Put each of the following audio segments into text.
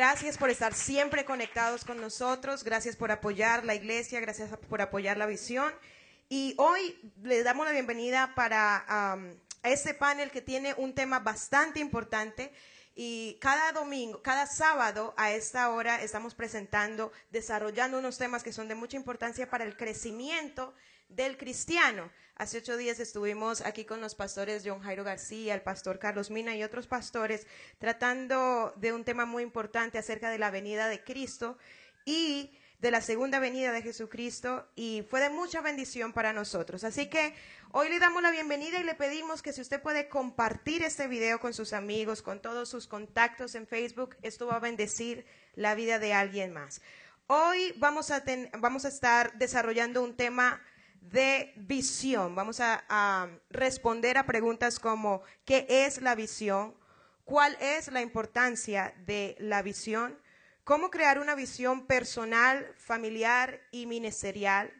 Gracias por estar siempre conectados con nosotros, gracias por apoyar la iglesia, gracias por apoyar la visión. Y hoy le damos la bienvenida para este panel que tiene un tema bastante importante. Y cada domingo, cada sábado a esta hora estamos presentando, desarrollando unos temas que son de mucha importancia para el crecimiento del cristiano. Hace ocho días estuvimos aquí con los pastores John Jairo García, el pastor Carlos Mina y otros pastores tratando de un tema muy importante acerca de la venida de Cristo y de la segunda venida de Jesucristo y fue de mucha bendición para nosotros. Así que hoy le damos la bienvenida y le pedimos que si usted puede compartir este video con sus amigos, con todos sus contactos en Facebook, esto va a bendecir la vida de alguien más. Hoy vamos a, vamos a estar desarrollando un tema de visión. Vamos a, responder a preguntas como ¿qué es la visión? ¿Cuál es la importancia de la visión? ¿Cómo crear una visión personal, familiar y ministerial?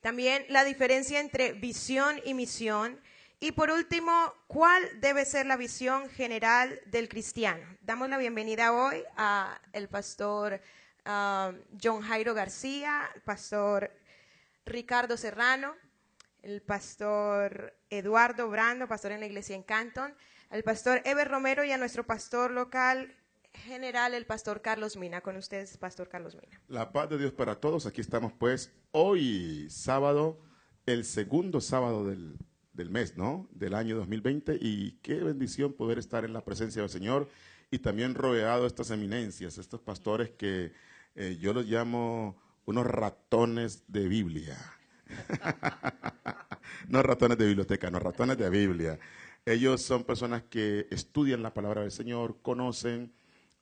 También la diferencia entre visión y misión. Y por último, ¿cuál debe ser la visión general del cristiano? Damos la bienvenida hoy al pastor ah, John Jairo García, pastor Ricardo Serrano, el pastor Eduardo Brando, pastor en la iglesia en Canton, al pastor Eber Romero y a nuestro pastor local general, el pastor Carlos Mina. Con ustedes, pastor Carlos Mina. La paz de Dios para todos. Aquí estamos pues hoy, sábado, el segundo sábado del, mes, ¿no? Del año 2020. Y qué bendición poder estar en la presencia del Señor y también rodeado de estas eminencias, estos pastores que eh, yo los llamo unos ratones de Biblia. no ratones de biblioteca, no ratones de Biblia. Ellos son personas que estudian la palabra del Señor, conocen,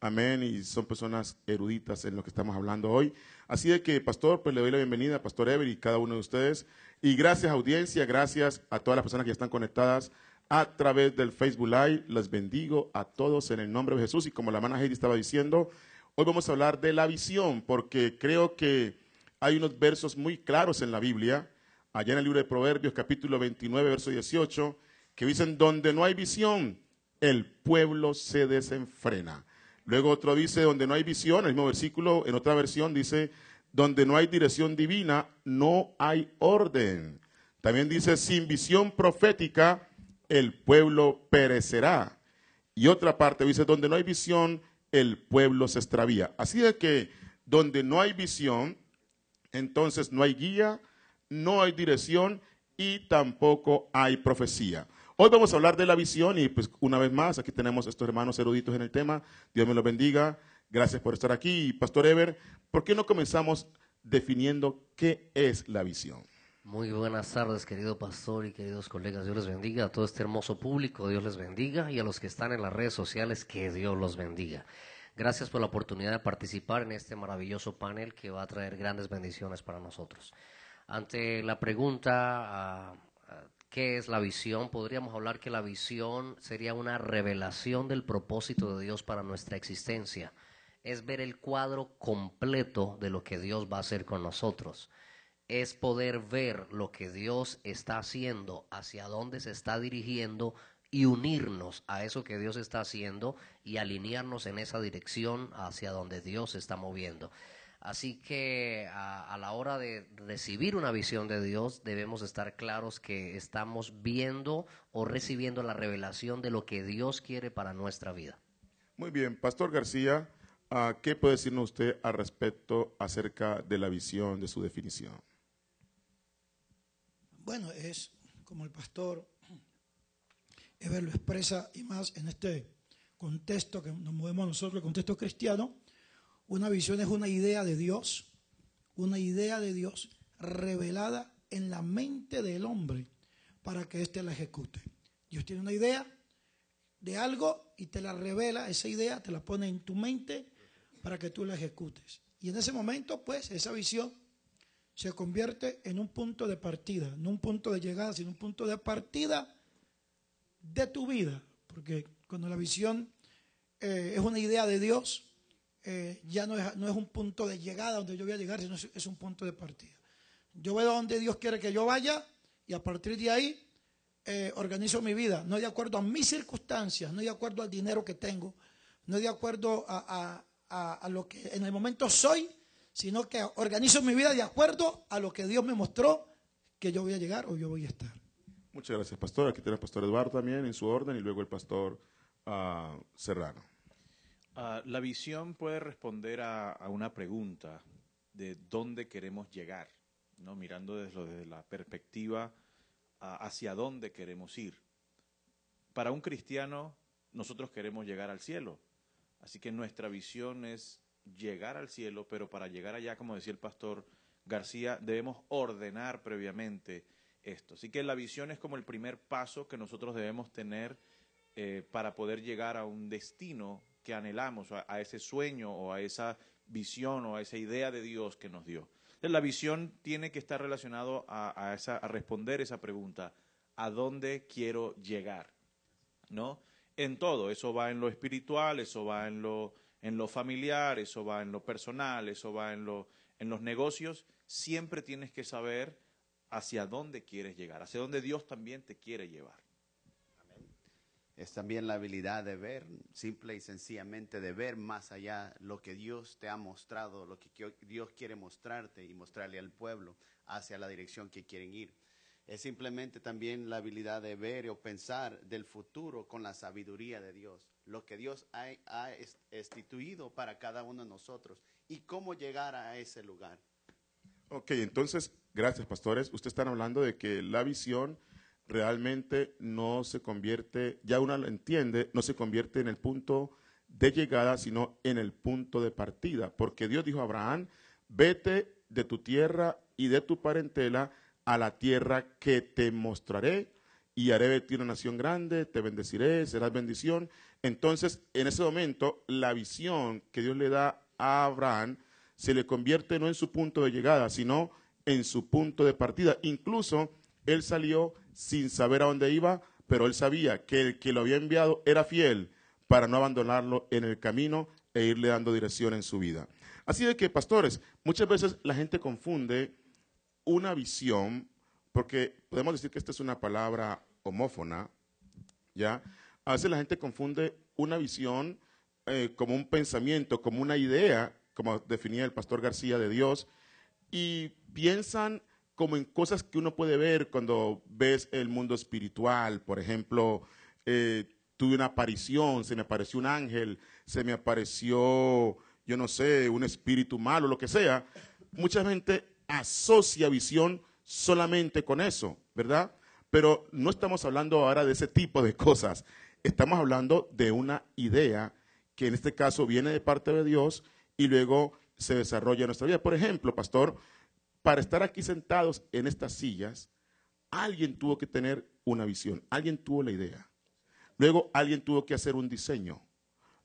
amén, y son personas eruditas en lo que estamos hablando hoy. Así de que, pastor, pues le doy la bienvenida Pastor Ever y cada uno de ustedes. Y gracias audiencia, gracias a todas las personas que están conectadas a través del Facebook Live. Les bendigo a todos en el nombre de Jesús. Y como la hermana Heidi estaba diciendo, Hoy vamos a hablar de la visión, porque creo que hay unos versos muy claros en la Biblia, allá en el libro de Proverbios capítulo 29, verso 18, que dicen, donde no hay visión, el pueblo se desenfrena. Luego otro dice, donde no hay visión, el mismo versículo, en otra versión dice, donde no hay dirección divina, no hay orden. También dice, sin visión profética, el pueblo perecerá. Y otra parte dice, donde no hay visión el pueblo se extravía. Así es que donde no hay visión, entonces no hay guía, no hay dirección y tampoco hay profecía. Hoy vamos a hablar de la visión y pues una vez más aquí tenemos estos hermanos eruditos en el tema. Dios me los bendiga. Gracias por estar aquí. Pastor Ever, ¿por qué no comenzamos definiendo qué es la visión? Muy buenas tardes, querido pastor y queridos colegas. Dios les bendiga a todo este hermoso público. Dios les bendiga y a los que están en las redes sociales, que Dios los bendiga. Gracias por la oportunidad de participar en este maravilloso panel que va a traer grandes bendiciones para nosotros. Ante la pregunta, ah, ah, ¿qué es la visión? Podríamos hablar que la visión sería una revelación del propósito de Dios para nuestra existencia. Es ver el cuadro completo de lo que Dios va a hacer con nosotros es poder ver lo que Dios está haciendo, hacia dónde se está dirigiendo y unirnos a eso que Dios está haciendo y alinearnos en esa dirección hacia donde Dios se está moviendo. Así que a, la hora de recibir una visión de Dios debemos estar claros que estamos viendo o recibiendo la revelación de lo que Dios quiere para nuestra vida. Muy bien, Pastor García, ¿qué puede decirnos usted al respecto acerca de la visión, de su definición? Bueno, es como el pastor Eber lo expresa y más en este contexto que nos movemos nosotros, el contexto cristiano, una visión es una idea de Dios, una idea de Dios revelada en la mente del hombre para que éste la ejecute. Dios tiene una idea de algo y te la revela, esa idea te la pone en tu mente para que tú la ejecutes. Y en ese momento, pues, esa visión se convierte en un punto de partida, no un punto de llegada, sino un punto de partida de tu vida. Porque cuando la visión eh, es una idea de Dios, eh, ya no es, no es, un punto de llegada donde yo voy a llegar, sino es, un punto de partida. Yo veo donde Dios quiere que yo vaya y a partir de ahí eh, organizo mi vida, no de acuerdo a mis circunstancias, no de acuerdo al dinero que tengo, no de acuerdo a, a, a, lo que en el momento soy, sino que organizo mi vida de acuerdo a lo que Dios me mostró que yo voy a llegar o yo voy a estar. Muchas gracias, pastor. Aquí tenemos el pastor Eduardo también en su orden y luego el pastor uh, Serrano. Uh, la visión puede responder a, a, una pregunta de dónde queremos llegar, ¿no? mirando desde, desde la perspectiva hacia dónde queremos ir. Para un cristiano, nosotros queremos llegar al cielo. Así que nuestra visión es llegar al cielo, pero para llegar allá, como decía el pastor García, debemos ordenar previamente esto. Así que la visión es como el primer paso que nosotros debemos tener eh, para poder llegar a un destino que anhelamos, a, ese sueño o a esa visión o a esa idea de Dios que nos dio. La visión tiene que estar relacionado a, a, esa, a responder esa pregunta, ¿a dónde quiero llegar? ¿No? En todo, eso va en lo espiritual, eso va en lo, en lo familiar, eso va en lo personal, eso va en, lo, en los negocios. Siempre tienes que saber hacia dónde quieres llegar, hacia dónde Dios también te quiere llevar. Es también la habilidad de ver, simple y sencillamente de ver más allá lo que Dios te ha mostrado, lo que Dios quiere mostrarte y mostrarle al pueblo hacia la dirección que quieren ir. Es simplemente también la habilidad de ver o pensar del futuro con la sabiduría de Dios, lo que Dios ha, ha instituido para cada uno de nosotros y cómo llegar a ese lugar. Ok, entonces, gracias pastores. Ustedes están hablando de que la visión realmente no se convierte, ya uno lo entiende, no se convierte en el punto de llegada, sino en el punto de partida. Porque Dios dijo a Abraham, vete de tu tierra y de tu parentela a la tierra que te mostraré y haré de ti una nación grande, te bendeciré, serás bendición. Entonces, en ese momento, la visión que Dios le da a Abraham se le convierte no en su punto de llegada, sino en su punto de partida. Incluso él salió sin saber a dónde iba, pero él sabía que el que lo había enviado era fiel para no abandonarlo en el camino e irle dando dirección en su vida. Así de que, pastores, muchas veces la gente confunde una visión, porque podemos decir que esta es una palabra homófona, ¿ya? A veces la gente confunde una visión eh, como un pensamiento, como una idea, como definía el pastor García de Dios, y piensan como en cosas que uno puede ver cuando ves el mundo espiritual. Por ejemplo, eh, tuve una aparición, se me apareció un ángel, se me apareció, yo no sé, un espíritu malo, lo que sea. Mucha gente asocia visión solamente con eso, ¿verdad? Pero no estamos hablando ahora de ese tipo de cosas. Estamos hablando de una idea que en este caso viene de parte de Dios y luego se desarrolla en nuestra vida. Por ejemplo, pastor, para estar aquí sentados en estas sillas, alguien tuvo que tener una visión, alguien tuvo la idea. Luego alguien tuvo que hacer un diseño.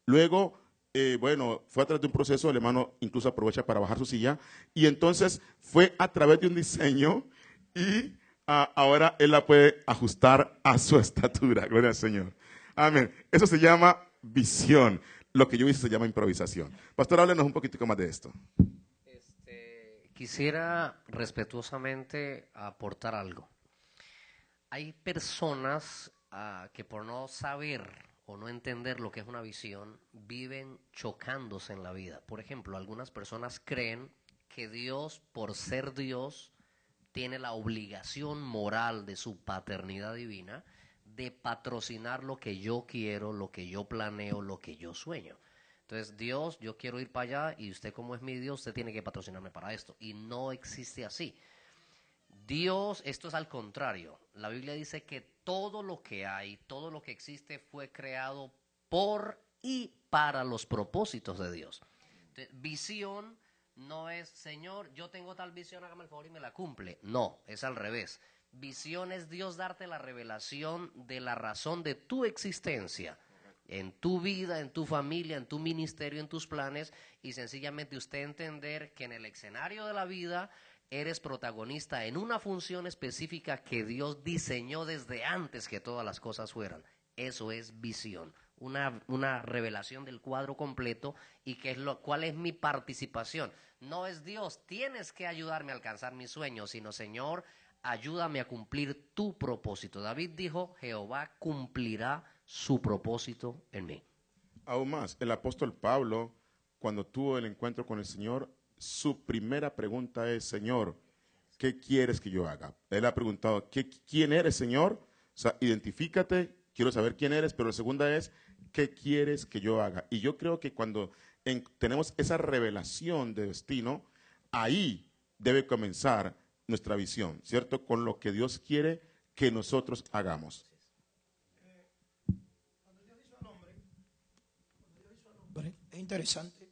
Luego, eh, bueno, fue a través de un proceso, el hermano incluso aprovecha para bajar su silla, y entonces fue a través de un diseño y uh, ahora él la puede ajustar a su estatura. Gloria al Señor. Amén. Eso se llama visión. Lo que yo hice se llama improvisación. Pastor, háblenos un poquitico más de esto. Quisiera respetuosamente aportar algo. Hay personas uh, que por no saber o no entender lo que es una visión, viven chocándose en la vida. Por ejemplo, algunas personas creen que Dios, por ser Dios, tiene la obligación moral de su paternidad divina de patrocinar lo que yo quiero, lo que yo planeo, lo que yo sueño. Entonces, Dios, yo quiero ir para allá y usted como es mi Dios, usted tiene que patrocinarme para esto. Y no existe así. Dios, esto es al contrario. La Biblia dice que todo lo que hay, todo lo que existe fue creado por y para los propósitos de Dios. Visión no es, Señor, yo tengo tal visión, hágame el favor y me la cumple. No, es al revés. Visión es Dios darte la revelación de la razón de tu existencia en tu vida, en tu familia, en tu ministerio, en tus planes y sencillamente usted entender que en el escenario de la vida eres protagonista en una función específica que Dios diseñó desde antes que todas las cosas fueran. Eso es visión, una, una revelación del cuadro completo y que es lo, cuál es mi participación. No es Dios, tienes que ayudarme a alcanzar mis sueños, sino Señor, ayúdame a cumplir tu propósito. David dijo, Jehová cumplirá su propósito en mí. Aún más, el apóstol Pablo, cuando tuvo el encuentro con el Señor, su primera pregunta es, Señor, ¿qué quieres que yo haga? Él ha preguntado, ¿qué, ¿quién eres, Señor? O sea, identifícate, quiero saber quién eres, pero la segunda es, ¿qué quieres que yo haga? Y yo creo que cuando en- tenemos esa revelación de destino, ahí debe comenzar nuestra visión, ¿cierto? Con lo que Dios quiere que nosotros hagamos. hombre, es interesante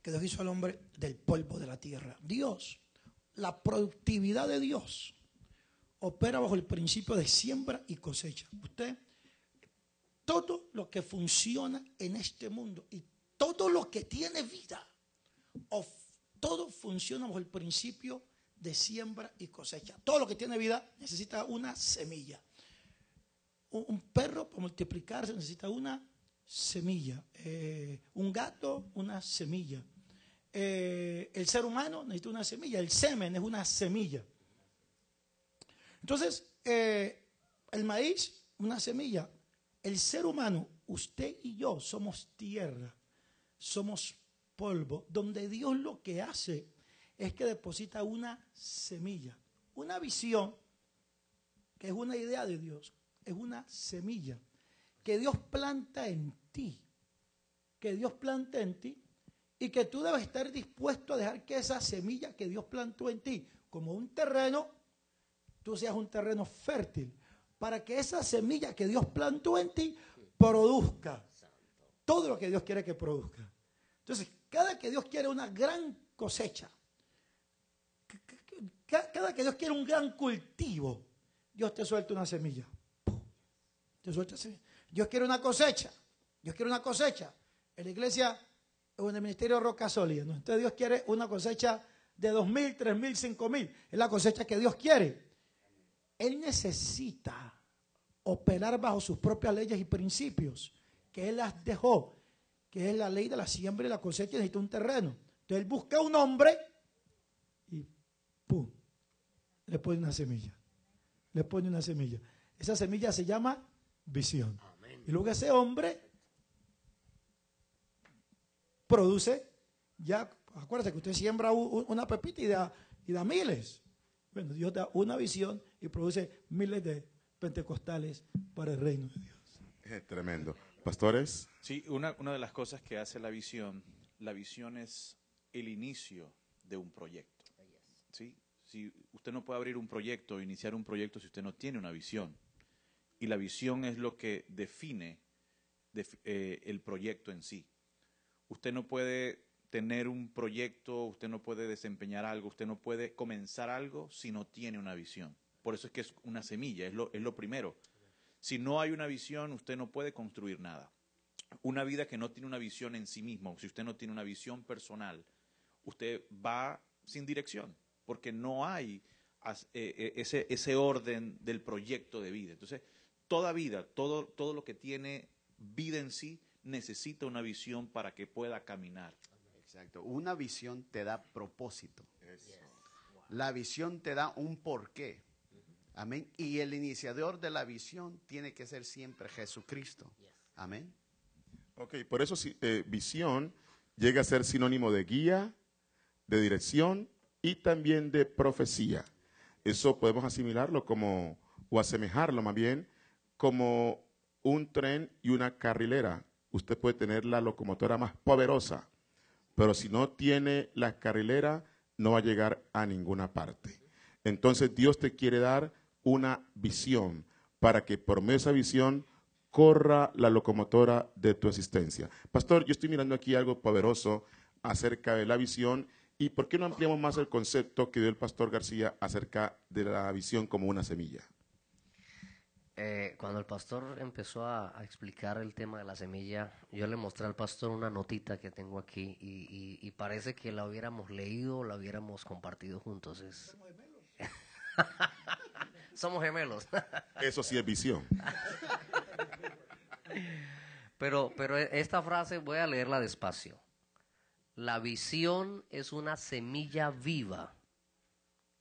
que Dios hizo al hombre del polvo de la tierra. Dios, la productividad de Dios opera bajo el principio de siembra y cosecha. Usted, todo lo que funciona en este mundo y todo lo que tiene vida, todo funciona bajo el principio de siembra y cosecha. Todo lo que tiene vida necesita una semilla. Un, perro para multiplicarse necesita una semilla. Eh, un gato, una semilla. Eh, el ser humano necesita una semilla. El semen es una semilla. Entonces, eh, el maíz, una semilla. El ser humano, usted y yo somos tierra, somos polvo, donde Dios lo que hace es que deposita una semilla, una visión, que es una idea de Dios, es una semilla que Dios planta en ti, que Dios planta en ti y que tú debes estar dispuesto a dejar que esa semilla que Dios plantó en ti, como un terreno, tú seas un terreno fértil, para que esa semilla que Dios plantó en ti produzca todo lo que Dios quiere que produzca. Entonces, cada que Dios quiere una gran cosecha, cada que Dios quiere un gran cultivo, Dios te suelta una semilla. Te suelta semilla. Dios quiere una cosecha. Dios quiere una cosecha. En la iglesia, en el ministerio Roca Sólida, entonces Dios quiere una cosecha de dos mil, tres mil, cinco mil. Es la cosecha que Dios quiere. Él necesita operar bajo sus propias leyes y principios que Él las dejó, que es la ley de la siembra y la cosecha, necesita un terreno. Entonces Él busca un hombre y ¡pum! Le pone una semilla. Le pone una semilla. Esa semilla se llama visión. Y luego ese hombre produce, ya, acuérdate que usted siembra una pepita y da, y da miles. Bueno, Dios da una visión y produce miles de pentecostales para el reino de Dios. Eh, tremendo. Pastores, Sí, una, una de las cosas que hace la visión, la visión es el inicio de un proyecto. ¿sí? Si usted no puede abrir un proyecto, iniciar un proyecto si usted no tiene una visión. Y la visión es lo que define def- eh, el proyecto en sí. Usted no puede tener un proyecto, usted no puede desempeñar algo, usted no puede comenzar algo si no tiene una visión. Por eso es que es una semilla, es lo, es lo primero. Si no hay una visión, usted no puede construir nada. Una vida que no tiene una visión en sí mismo, si usted no tiene una visión personal, usted va sin dirección, porque no hay eh, eh, ese, ese orden del proyecto de vida. Entonces, toda vida, todo, todo lo que tiene vida en sí, necesita una visión para que pueda caminar. Exacto. Una visión te da propósito. La visión te da un porqué. Amén. Y el iniciador de la visión tiene que ser siempre Jesucristo. Amén. ok, por eso eh, visión llega a ser sinónimo de guía, de dirección y también de profecía. Eso podemos asimilarlo como, o asemejarlo más bien, como un tren y una carrilera. Usted puede tener la locomotora más poderosa, pero si no tiene la carrilera, no va a llegar a ninguna parte. Entonces Dios te quiere dar una visión para que por medio de esa visión corra la locomotora de tu existencia. Pastor, yo estoy mirando aquí algo poderoso acerca de la visión y ¿por qué no ampliamos más el concepto que dio el pastor García acerca de la visión como una semilla? Eh, cuando el pastor empezó a, a explicar el tema de la semilla, yo le mostré al pastor una notita que tengo aquí y, y- y parece que la hubiéramos leído o la hubiéramos compartido juntos. Es... Somos gemelos. Eso sí es visión. Pero, pero esta frase voy a leerla despacio. La visión es una semilla viva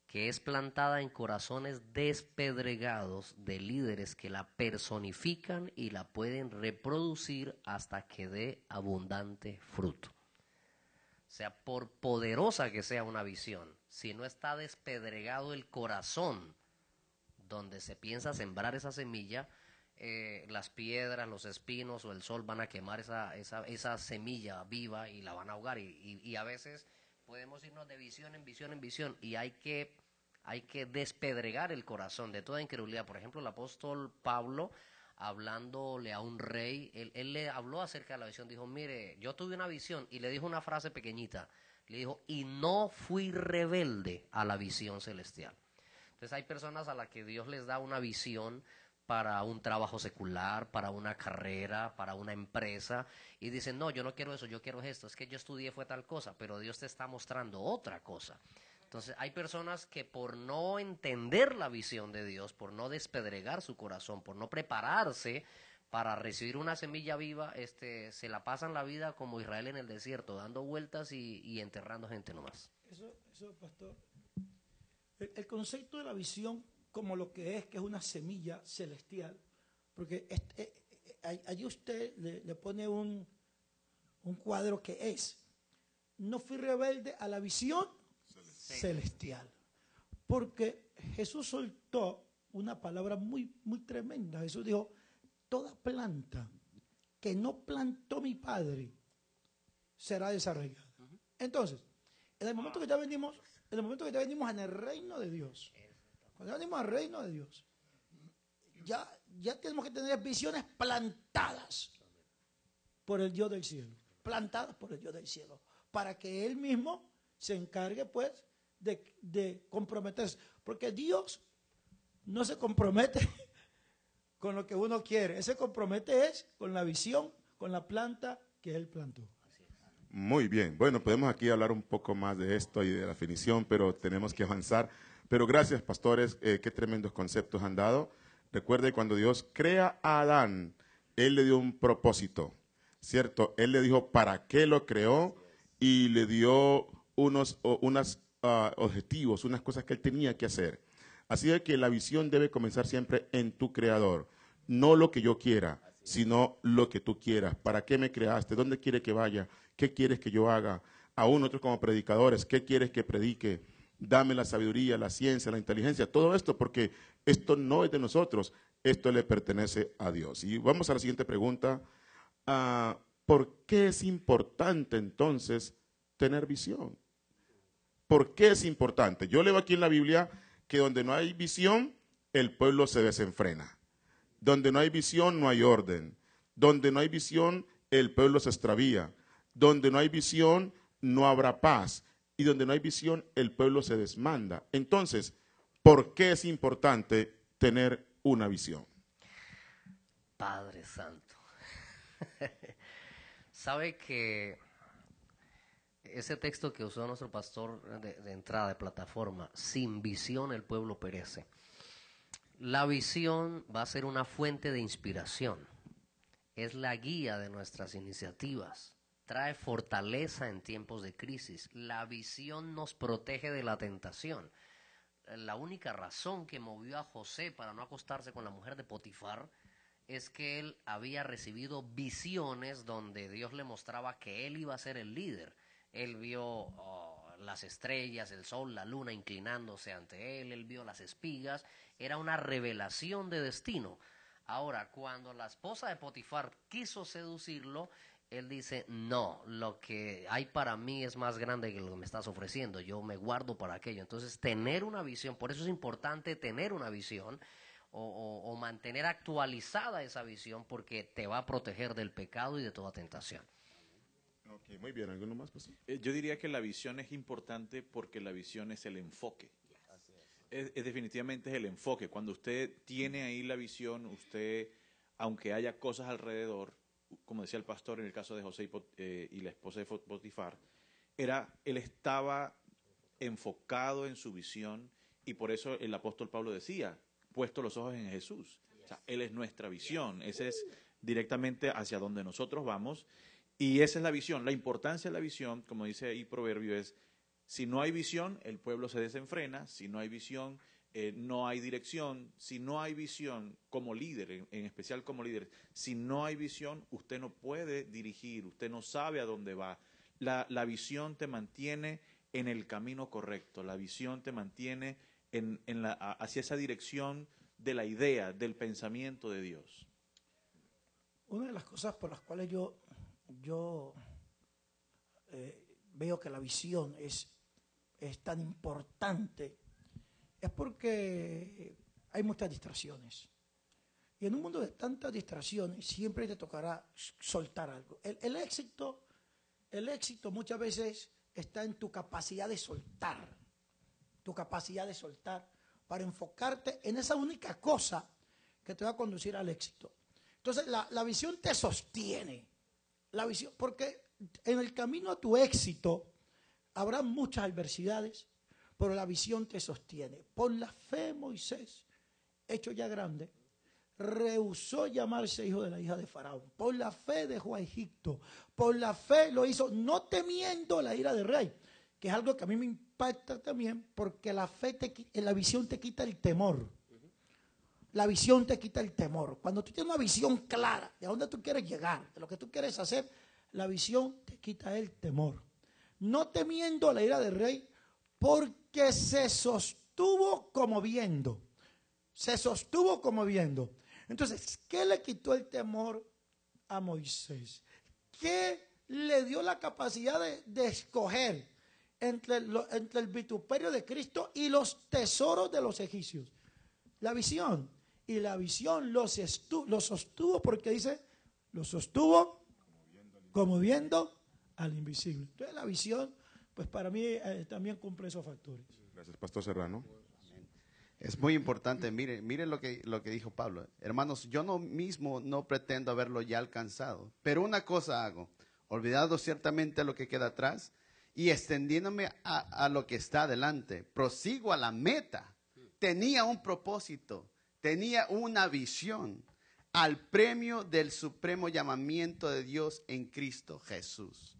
que es plantada en corazones despedregados de líderes que la personifican y la pueden reproducir hasta que dé abundante fruto. O sea, por poderosa que sea una visión, si no está despedregado el corazón donde se piensa sembrar esa semilla, eh, las piedras, los espinos o el sol van a quemar esa, esa, esa semilla viva y la van a ahogar. Y, y- a veces podemos irnos de visión en visión en visión y hay que, hay que despedregar el corazón de toda incredulidad. Por ejemplo, el apóstol Pablo, hablándole a un rey, él, él le habló acerca de la visión, dijo, mire, yo tuve una visión y le dijo una frase pequeñita, le dijo, y no fui rebelde a la visión celestial. Entonces hay personas a las que Dios les da una visión para un trabajo secular, para una carrera, para una empresa, y dicen, no, yo no quiero eso, yo quiero esto, es que yo estudié fue tal cosa, pero Dios te está mostrando otra cosa. Entonces hay personas que por no entender la visión de Dios, por no despedregar su corazón, por no prepararse para recibir una semilla viva, este, se la pasan la vida como Israel en el desierto, dando vueltas y, enterrando gente nomás. Eso, eso, pastor. El concepto de la visión como lo que es, que es una semilla celestial, porque este- eh, eh, allí usted le, le pone un, un cuadro que es, no fui rebelde a la visión celestial, porque Jesús soltó una palabra muy, muy tremenda. Jesús dijo, toda planta que no plantó mi Padre será desarraigada. Entonces, en el momento que ya venimos, en el momento que ya venimos en el reino de Dios, cuando venimos al reino de Dios, ya, ya tenemos que tener visiones plantadas por el Dios del cielo, plantadas por el Dios del cielo, para que Él mismo se encargue, pues, de, de comprometerse. Porque Dios no se compromete con lo que uno quiere, Él se compromete es con la visión, con la planta que Él plantó. Muy bien. Bueno, podemos aquí hablar un poco más de esto y de la definición, pero tenemos que avanzar. Pero gracias, pastores, eh, qué tremendos conceptos han dado. Recuerde, cuando Dios crea a Adán, Él le dio un propósito, ¿cierto? Él le dijo para qué lo creó y le dio unos unas, ah, objetivos, unas cosas que Él tenía que hacer. Así de que la visión debe comenzar siempre en tu creador, no lo que yo quiera, sino lo que tú quieras. ¿Para qué me creaste? ¿Dónde quiere que vaya? ¿Qué quieres que yo haga? Aún nosotros como predicadores, ¿qué quieres que predique? Dame la sabiduría, la ciencia, la inteligencia, todo esto, porque esto no es de nosotros, esto le pertenece a Dios. Y vamos a la siguiente pregunta. Ah, ¿Por qué es importante entonces tener visión? ¿Por qué es importante? Yo leo aquí en la Biblia que donde no hay visión, el pueblo se desenfrena. Donde no hay visión, no hay orden. Donde no hay visión, el pueblo se extravía. Donde no hay visión, no habrá paz. Y donde no hay visión, el pueblo se desmanda. Entonces, ¿por qué es importante tener una visión? Padre Santo. Sabe que ese texto que usó nuestro pastor de, de entrada de plataforma, sin visión el pueblo perece. La visión va a ser una fuente de inspiración, es la guía de nuestras iniciativas, trae fortaleza en tiempos de crisis. La visión nos protege de la tentación. La única razón que movió a José para no acostarse con la mujer de Potifar es que él había recibido visiones donde Dios le mostraba que él iba a ser el líder. Él vio oh, las estrellas, el sol, la luna inclinándose ante él, él vio las espigas, era una revelación de destino. Ahora, cuando la esposa de Potifar quiso seducirlo, él dice, no, lo que hay para mí es más grande que lo que me estás ofreciendo, yo me guardo para aquello. Entonces, tener una visión, por eso es importante tener una visión o, o- o mantener actualizada esa visión porque te va a proteger del pecado y de toda tentación. Ok, muy bien. ¿Alguno más? Eh, Yo diría que la visión es importante porque la visión es el enfoque. Es, es definitivamente es el enfoque. Cuando usted tiene ahí la visión, usted, aunque haya cosas alrededor, como decía el pastor en el caso de José y, eh, la esposa de Potifar, era, él estaba enfocado en su visión y por eso el apóstol Pablo decía, puesto los ojos en Jesús. Él es nuestra visión, ese es directamente hacia donde nosotros vamos y esa es la visión. La importancia de la visión, como dice ahí Proverbio, es si no hay visión, el pueblo se desenfrena, si no hay visión, eh, no hay dirección, si no hay visión como líder, en, especial como líder, si no hay visión, usted no puede dirigir, usted no sabe a dónde va. La, la visión te mantiene en el camino correcto, la visión te mantiene en, en la, hacia esa dirección de la idea, del pensamiento de Dios. Una de las cosas por las cuales yo, yo eh, veo que la visión es, es tan importante es porque hay muchas distracciones. Y en un mundo de tantas distracciones siempre te tocará soltar algo. El, éxito, el éxito muchas veces está en tu capacidad de soltar, tu capacidad de soltar para enfocarte en esa única cosa que te va a conducir al éxito. Entonces la, la visión te sostiene, la visión, porque en el camino a tu éxito habrá muchas adversidades, pero la visión te sostiene. Por la fe Moisés, hecho ya grande, rehusó llamarse hijo de la hija de Faraón. Por la fe dejó a Egipto. Por la fe lo hizo, no temiendo la ira del rey, que es algo que a mí me impacta también, porque la fe, te, la visión te quita el temor. La visión te quita el temor. Cuando tú tienes una visión clara de a dónde tú quieres llegar, de lo que tú quieres hacer, la visión te quita el temor. No temiendo la ira del rey, porque se sostuvo como viendo. Se sostuvo como viendo. Entonces, ¿qué le quitó el temor a Moisés? ¿Qué le dio la capacidad de, escoger entre, lo- el vituperio de Cristo y los tesoros de los egipcios? La visión. Y la visión estu- los sostuvo porque dice, los sostuvo como viendo al invisible. Entonces la visión, pues para mí eh, también cumple esos factores. Gracias, Pastor Serrano. Es muy importante, mire, mire lo que, lo que dijo Pablo. Hermanos, yo no mismo no pretendo haberlo ya alcanzado, pero una cosa hago, olvidado ciertamente lo que queda atrás y extendiéndome a, a lo que está adelante, prosigo a la meta. Tenía un propósito, tenía una visión al premio del supremo llamamiento de Dios en Cristo Jesús.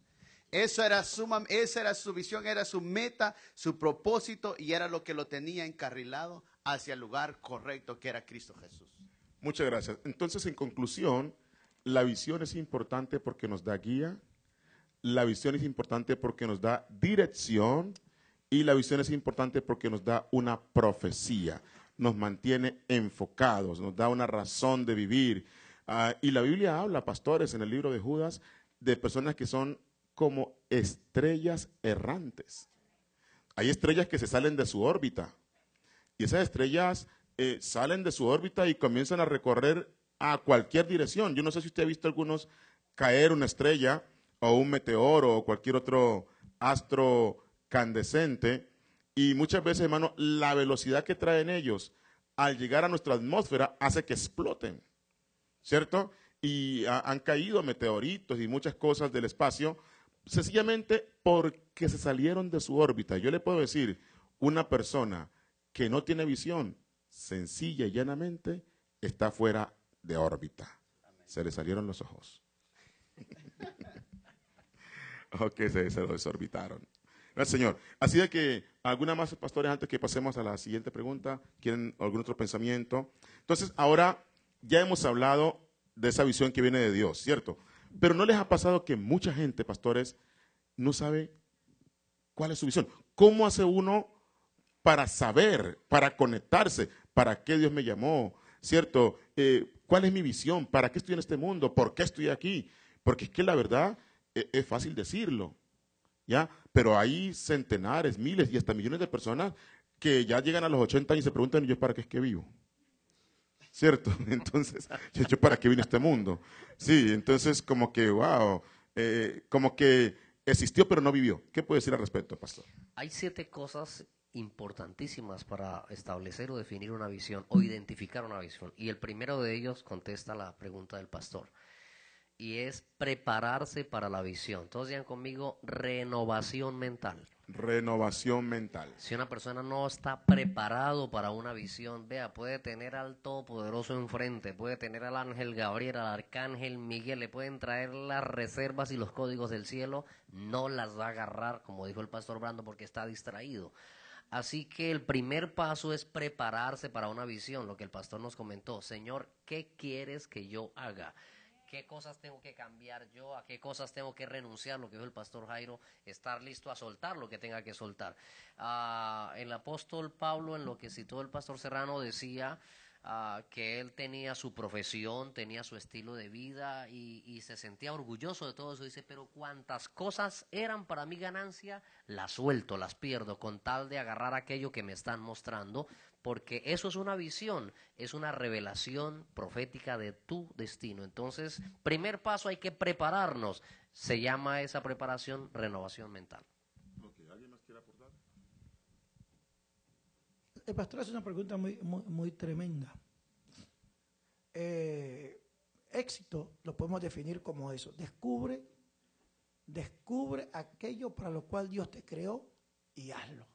Eso era su, mam- esa era su visión, era su meta, su propósito y era lo que lo tenía encarrilado hacia el lugar correcto que era Cristo Jesús. Muchas gracias. Entonces, en conclusión, la visión es importante porque nos da guía, la visión es importante porque nos da dirección y la visión es importante porque nos da una profecía, nos mantiene enfocados, nos da una razón de vivir. Ah, y la Biblia habla, pastores, en el libro de Judas, de personas que son como estrellas errantes. Hay estrellas que se salen de su órbita. Y esas estrellas eh, salen de su órbita y comienzan a recorrer a cualquier dirección. Yo no sé si usted ha visto algunos caer una estrella o un meteoro o cualquier otro astro candescente. Y muchas veces, hermano, la velocidad que traen ellos al llegar a nuestra atmósfera hace que exploten. ¿Cierto? Y ha- han caído meteoritos y muchas cosas del espacio sencillamente porque se salieron de su órbita. Yo le puedo decir, una persona que no tiene visión, sencilla y llanamente, está fuera de órbita. Se le salieron los ojos. ok, se, se lo desorbitaron. Gracias, Señor. Así de que, ¿alguna más, pastores, antes que pasemos a la siguiente pregunta? ¿Quieren algún otro pensamiento? Entonces, ahora ya hemos hablado de esa visión que viene de Dios, ¿cierto? Pero ¿no les ha pasado que mucha gente, pastores, no sabe cuál es su visión? ¿Cómo hace uno para saber, para conectarse, para qué Dios me llamó, ¿cierto? Eh, ¿Cuál es mi visión? ¿Para qué estoy en este mundo? ¿Por qué estoy aquí? Porque es que la verdad eh, es fácil decirlo, ¿ya? Pero hay centenares, miles y hasta millones de personas que ya llegan a los 80 años y se preguntan, ¿y yo para qué es que vivo? ¿Cierto? Entonces, ¿yo, para qué vine a este mundo? Sí, entonces como que, wow, eh, como que existió pero no vivió. ¿Qué puede decir al respecto, pastor? Hay siete cosas importantísimas para establecer o definir una visión o identificar una visión. Y el primero de ellos contesta la pregunta del pastor. Y es prepararse para la visión. Todos digan conmigo renovación mental. Renovación mental. Si una persona no está preparado para una visión, vea, puede tener al Todopoderoso enfrente, puede tener al ángel Gabriel, al arcángel Miguel, le pueden traer las reservas y los códigos del cielo, no las va a agarrar, como dijo el pastor Brando, porque está distraído. Así que el primer paso es prepararse para una visión, lo que el pastor nos comentó. Señor, ¿qué quieres que yo haga? ¿Qué cosas tengo que cambiar yo? ¿A qué cosas tengo que renunciar? Lo que dijo el pastor Jairo, estar listo a soltar lo que tenga que soltar. Ah, el apóstol Pablo, en lo que citó el pastor Serrano, decía ah, que él tenía su profesión, tenía su estilo de vida y, y se sentía orgulloso de todo eso. Dice, pero cuantas cosas eran para mi ganancia, las suelto, las pierdo, con tal de agarrar aquello que me están mostrando, porque eso es una visión, es una revelación profética de tu destino. Entonces, primer paso hay que prepararnos. Se llama esa preparación renovación mental. ¿Alguien más quiere aportar? El pastor hace una pregunta muy, muy, muy tremenda. Eh, éxito lo podemos definir como eso. Descubre, descubre aquello para lo cual Dios te creó y hazlo.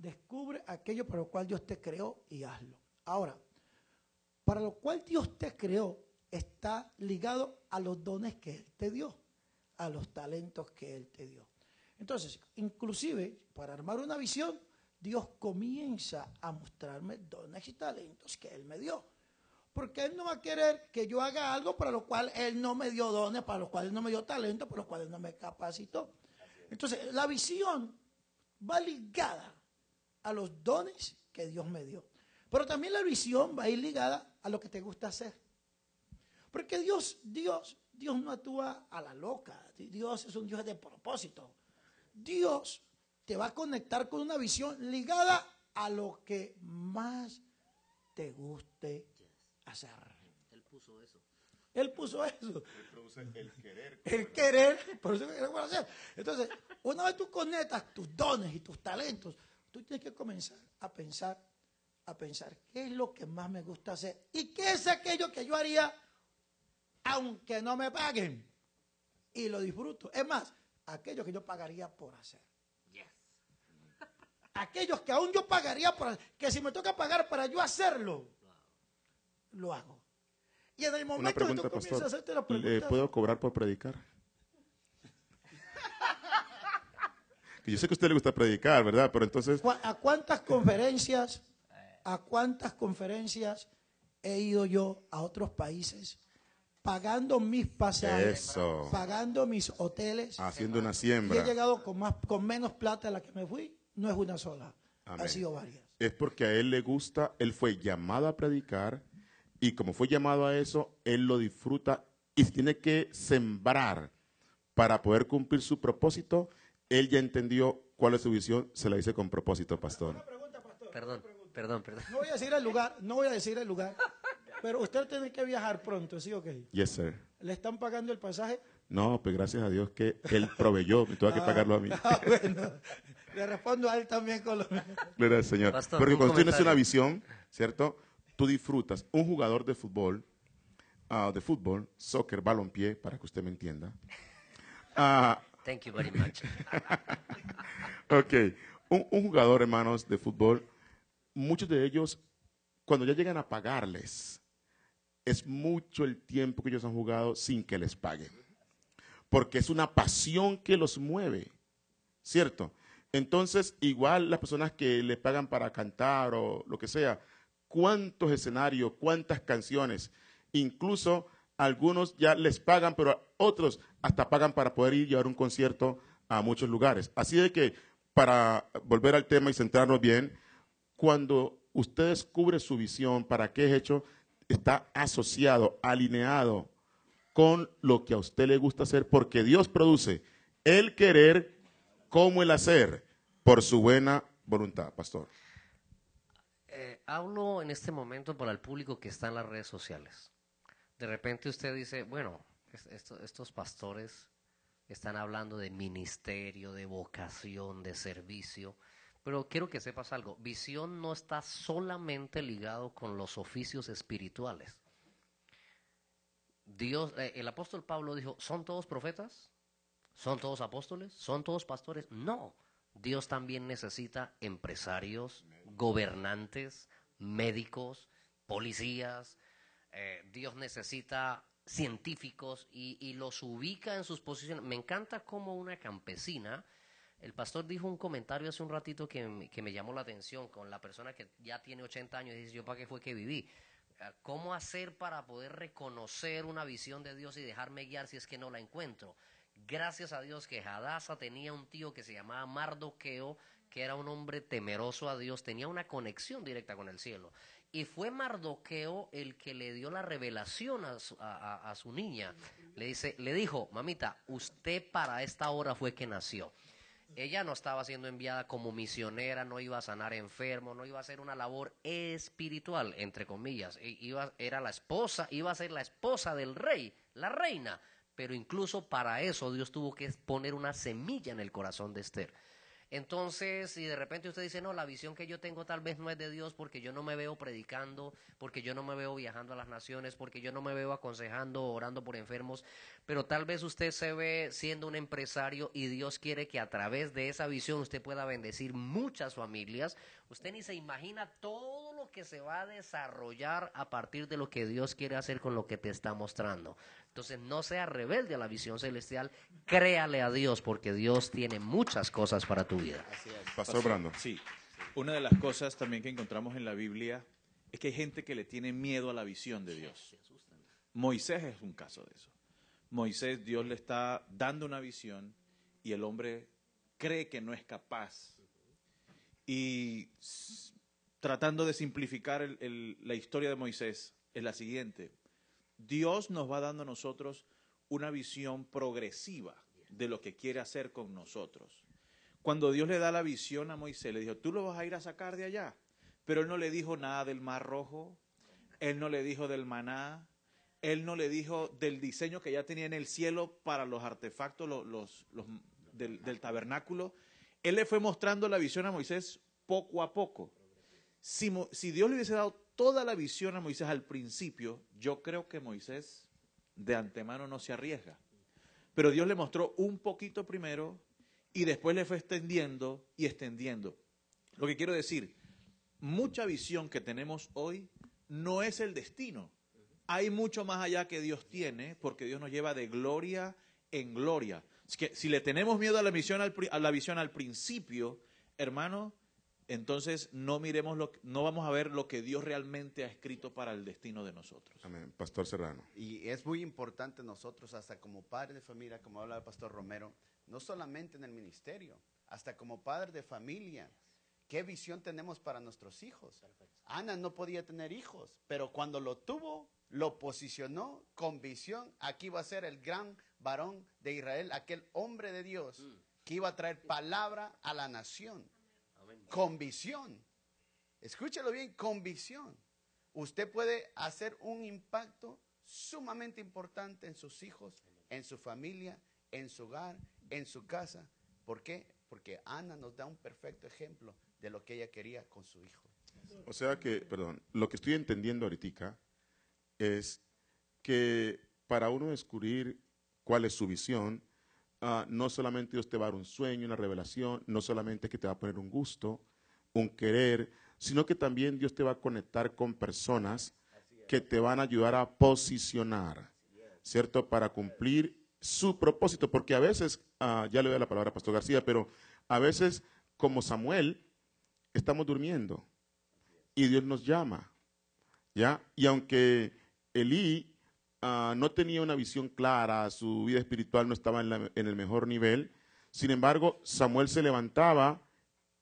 Descubre aquello para lo cual Dios te creó y hazlo. Ahora, para lo cual Dios te creó está ligado a los dones que Él te dio, a los talentos que Él te dio. Entonces, inclusive, para armar una visión, Dios comienza a mostrarme dones y talentos que Él me dio. Porque Él no va a querer que yo haga algo para lo cual Él no me dio dones, para lo cual Él no me dio talento, para lo cual Él no me capacitó. Entonces, la visión va ligada a los dones que Dios me dio. Pero también la visión va a ir ligada a lo que te gusta hacer. Porque Dios, Dios, Dios no actúa a la loca. Dios es un Dios de propósito. Dios te va a conectar con una visión ligada a lo que más te guste hacer. Él puso eso. Él puso eso. Él produce el querer. El querer, por eso que hacer. Entonces, una vez tú conectas tus dones y tus talentos, tú tienes que comenzar a pensar, a pensar qué es lo que más me gusta hacer y qué es aquello que yo haría aunque no me paguen y lo disfruto. Es más, aquello que yo pagaría por hacer. Aquellos que aún yo pagaría por hacer, que si me toca pagar para yo hacerlo, lo hago. Y en el momento que tú comienzas a hacerte la ¿Le pregunta, puedo cobrar por predicar? Yo sé que a usted le gusta predicar, ¿verdad? Pero entonces, ¿Cu- ¿A cuántas conferencias, a cuántas conferencias he ido yo a otros países pagando mis pasajes, Eso. pagando mis hoteles haciendo una y he siembra. llegado con más, con menos plata de la que me fui? No es una sola, Amén. ha sido varias. Es porque a él le gusta, él fue llamado a predicar y como fue llamado a eso, él lo disfruta y tiene que sembrar para poder cumplir su propósito. Él ya entendió cuál es su visión, se la dice con propósito, pastor. Perdón, perdón, perdón. No voy a decir el lugar, no voy a decir el lugar, pero usted tiene que viajar pronto, ¿sí o qué? Yes, sir. ¿Le están pagando el pasaje? No, pues gracias a Dios que él proveyó, me tuvo que pagarlo a mí. Ah, bueno, le respondo a él también con lo Gloria al Señor. Pastor, Porque cuando tienes una visión, ¿cierto? Tú disfrutas. Un jugador de fútbol, ah, de fútbol, soccer, balompié, para que usted me entienda. Ah, Thank you very much. ok. Un, un jugador, hermanos, de fútbol, muchos de ellos, cuando ya llegan a pagarles, es mucho el tiempo que ellos han jugado sin que les paguen. Porque es una pasión que los mueve, ¿cierto? Entonces, igual las personas que le pagan para cantar o lo que sea, cuántos escenarios, cuántas canciones, incluso algunos ya les pagan, pero otros hasta pagan para poder ir llevar un concierto a muchos lugares. Así de que, para volver al tema y centrarnos bien, cuando usted descubre su visión, para qué es hecho, está asociado, alineado con lo que a usted le gusta hacer, porque Dios produce el querer como el hacer por su buena voluntad, pastor. Eh, hablo en este momento para el público que está en las redes sociales. De repente usted dice, bueno, es- esto- estos pastores están hablando de ministerio, de vocación, de servicio, Pero quiero que sepas algo, visión no está solamente ligado con los oficios espirituales. Dios, eh, el apóstol Pablo dijo, ¿son todos profetas? ¿Son todos apóstoles? ¿Son todos pastores? No. Dios también necesita empresarios, gobernantes, médicos, policías. Eh, Dios necesita científicos y, y los ubica en sus posiciones. Me encanta como una campesina el pastor dijo un comentario hace un ratito que, que me llamó la atención con la persona que ya tiene 80 años y dice, yo para qué fue que viví. Ah, ¿Cómo hacer para poder reconocer una visión de Dios y dejarme guiar si es que no la encuentro? Gracias a Dios que Hadassah tenía un tío que se llamaba Mardoqueo, que era un hombre temeroso a Dios, tenía una conexión directa con el cielo. Y fue Mardoqueo el que le dio la revelación a su, niña. Le, dice, le dijo, mamita, usted para esta hora fue que nació. Ella no estaba siendo enviada como misionera, no iba a sanar enfermos, no iba a hacer una labor espiritual, entre comillas. I- Iba, era la esposa, iba a ser la esposa del rey, la reina. Pero incluso para eso Dios tuvo que poner una semilla en el corazón de Esther. Entonces, si de repente usted dice, no, la visión que yo tengo tal vez no es de Dios porque yo no me veo predicando, porque yo no me veo viajando a las naciones, porque yo no me veo aconsejando, orando por enfermos, pero tal vez usted se ve siendo un empresario y Dios quiere que a través de esa visión usted pueda bendecir muchas familias. Usted ni se imagina todo lo que se va a desarrollar a partir de lo que Dios quiere hacer con lo que te está mostrando. Entonces no sea rebelde a la visión celestial, créale a Dios porque Dios tiene muchas cosas para tu vida. Pastor Brando. Sí. Una de las cosas también que encontramos en la Biblia es que hay gente que le tiene miedo a la visión de Dios. Moisés es un caso de eso. Moisés, Dios le está dando una visión y el hombre cree que no es capaz. Y tratando de simplificar la historia de Moisés, es la siguiente. Dios nos va dando a nosotros una visión progresiva de lo que quiere hacer con nosotros. Cuando Dios le da la visión a Moisés, le dijo, tú lo vas a ir a sacar de allá. Pero él no le dijo nada del mar rojo, él no le dijo del maná, él no le dijo del diseño que ya tenía en el cielo para los artefactos del tabernáculo. Él le fue mostrando la visión a Moisés poco a poco. Si, Dios le hubiese dado toda la visión a Moisés al principio, yo creo que Moisés de antemano no se arriesga. Pero Dios le mostró un poquito primero y después le fue extendiendo y extendiendo. Lo que quiero decir, mucha visión que tenemos hoy no es el destino. Hay mucho más allá que Dios tiene, porque Dios nos lleva de gloria en gloria. Es que si le tenemos miedo a la visión al principio, hermano, entonces no miremos lo, no vamos a ver lo que Dios realmente ha escrito para el destino de nosotros. Amén. Pastor Serrano. Y es muy importante nosotros, hasta como padres de familia, como habla el pastor Romero, no solamente en el ministerio, hasta como padres de familia, ¿qué visión tenemos para nuestros hijos? Ana no podía tener hijos, pero cuando lo tuvo, lo posicionó con visión. Aquí va a ser el gran varón de Israel, aquel hombre de Dios que iba a traer palabra a la nación. Con visión. Escúchelo bien, con visión. Usted puede hacer un impacto sumamente importante en sus hijos, en su familia, en su hogar, en su casa. ¿Por qué? Porque Ana nos da un perfecto ejemplo de lo que ella quería con su hijo. O sea que, perdón, lo que estoy entendiendo ahorita es que para uno descubrir cuál es su visión, ah, no solamente Dios te va a dar un sueño, una revelación, no solamente que te va a poner un gusto, un querer, sino que también Dios te va a conectar con personas que te van a ayudar a posicionar, ¿cierto? Para cumplir su propósito, porque a veces, ah, ya le doy la palabra a Pastor García, pero a veces, como Samuel, estamos durmiendo y Dios nos llama, ¿ya? Y aunque Elí ah, no tenía una visión clara, su vida espiritual no estaba en, el mejor nivel, sin embargo, Samuel se levantaba,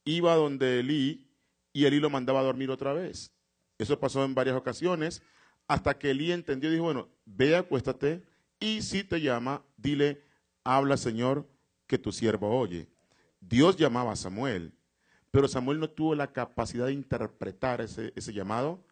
iba donde Elí y Elí lo mandaba a dormir otra vez. Eso pasó en varias ocasiones, hasta que Elí entendió y dijo, bueno, ve, acuéstate, y si te llama, dile, habla Señor, que tu siervo oye. Dios llamaba a Samuel, pero Samuel no tuvo la capacidad de interpretar ese, ese llamado.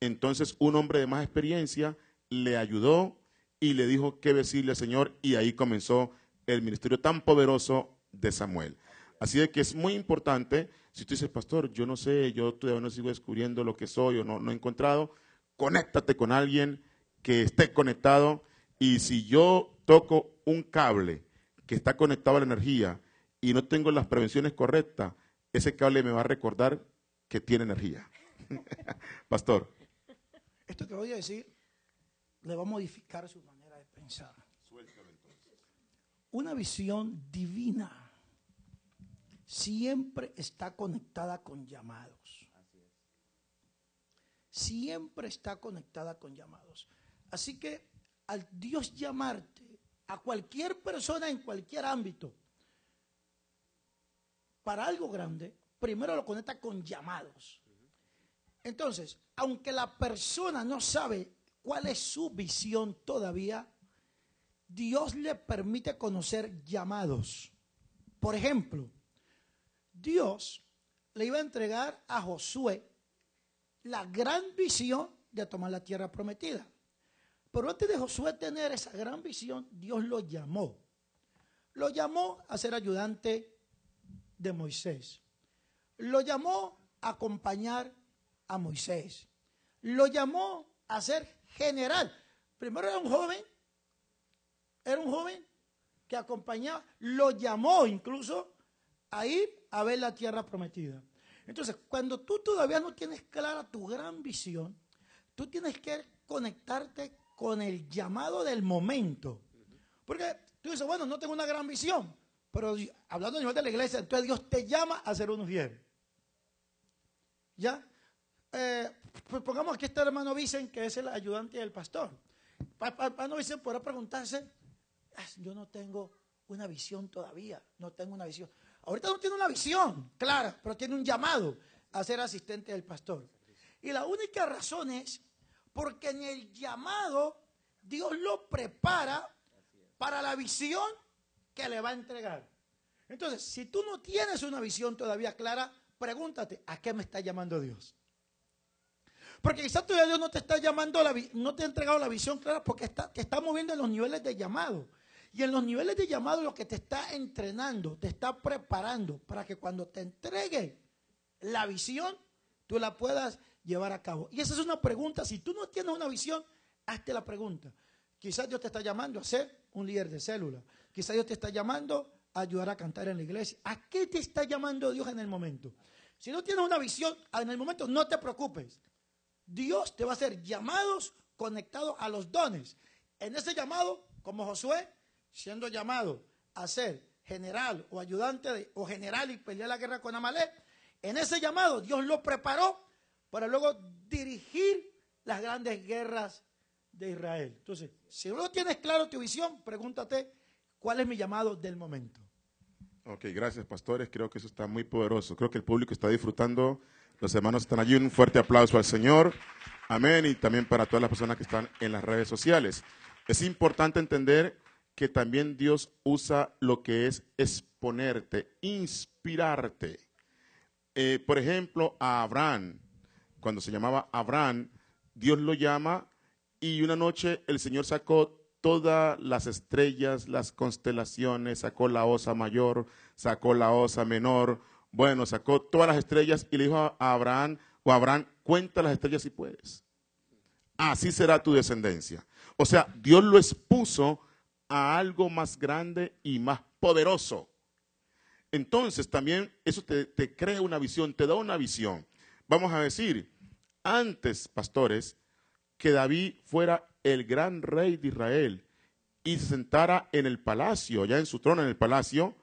Entonces un hombre de más experiencia le ayudó y le dijo qué decirle al Señor y ahí comenzó el ministerio tan poderoso de Samuel. Así de que es muy importante, si tú dices, pastor, yo no sé, yo todavía no sigo descubriendo lo que soy o no, no he encontrado, conéctate con alguien que esté conectado y si yo toco un cable que está conectado a la energía y no tengo las prevenciones correctas, ese cable me va a recordar que tiene energía. Pastor. Esto que voy a decir le va a modificar su manera de pensar. Una visión divina siempre está conectada con llamados. Siempre está conectada con llamados. Así que al Dios llamarte a cualquier persona en cualquier ámbito para algo grande, primero lo conecta con llamados. Entonces, aunque la persona no sabe cuál es su visión todavía, Dios le permite conocer llamados. Por ejemplo, Dios le iba a entregar a Josué la gran visión de tomar la tierra prometida. Pero antes de Josué tener esa gran visión, Dios lo llamó. Lo llamó a ser ayudante de Moisés. Lo llamó a acompañar a Moisés. Lo llamó a ser general. Primero era un joven, era un joven que acompañaba, lo llamó incluso a ir a ver la tierra prometida. Entonces, cuando tú todavía no tienes clara tu gran visión, tú tienes que conectarte con el llamado del momento. Porque tú dices, bueno, no tengo una gran visión, pero hablando a nivel de la iglesia, entonces Dios te llama a ser un fiel. ¿Ya? Eh, pues pongamos aquí está el hermano Vicen, que es el ayudante del pastor. Hermano Vicen podrá preguntarse, ah, yo no tengo una visión todavía, no tengo una visión. Ahorita no tiene una visión clara, pero tiene un llamado a ser asistente del pastor. Y la única razón es porque en el llamado Dios lo prepara para la visión que le va a entregar. Entonces, si tú no tienes una visión todavía clara, pregúntate, ¿a qué me está llamando Dios? Porque quizás todavía Dios no te está llamando, la, no te ha entregado la visión clara porque está, te está moviendo en los niveles de llamado. Y en los niveles de llamado lo que te está entrenando, te está preparando para que cuando te entregue la visión, tú la puedas llevar a cabo. Y esa es una pregunta. Si tú no tienes una visión, hazte la pregunta. Quizás Dios te está llamando a ser un líder de célula. Quizás Dios te está llamando a ayudar a cantar en la iglesia. ¿A qué te está llamando Dios en el momento? Si no tienes una visión en el momento, no te preocupes. Dios te va a hacer llamados conectados a los dones. En ese llamado, como Josué, siendo llamado a ser general o ayudante o general y pelear la guerra con Amalek, en ese llamado Dios lo preparó para luego dirigir las grandes guerras de Israel. Entonces, si no tienes claro tu visión, pregúntate cuál es mi llamado del momento. Ok, gracias pastores, creo que eso está muy poderoso. Creo que el público está disfrutando, los hermanos están allí, un fuerte aplauso al Señor. Amén, y también para todas las personas que están en las redes sociales. Es importante entender que también Dios usa lo que es exponerte, inspirarte. Eh, por ejemplo, a Abraham, cuando se llamaba Abraham, Dios lo llama y una noche el Señor sacó todas las estrellas, las constelaciones, sacó la osa mayor, sacó la osa menor, bueno, sacó todas las estrellas y le dijo a Abraham, o Abraham, cuenta las estrellas si puedes. Así será tu descendencia. O sea, Dios lo expuso a algo más grande y más poderoso. Entonces también eso te, te crea una visión, te da una visión. Vamos a decir, antes, pastores, que David fuera el gran rey de Israel y se sentara en el palacio, ya en su trono en el palacio,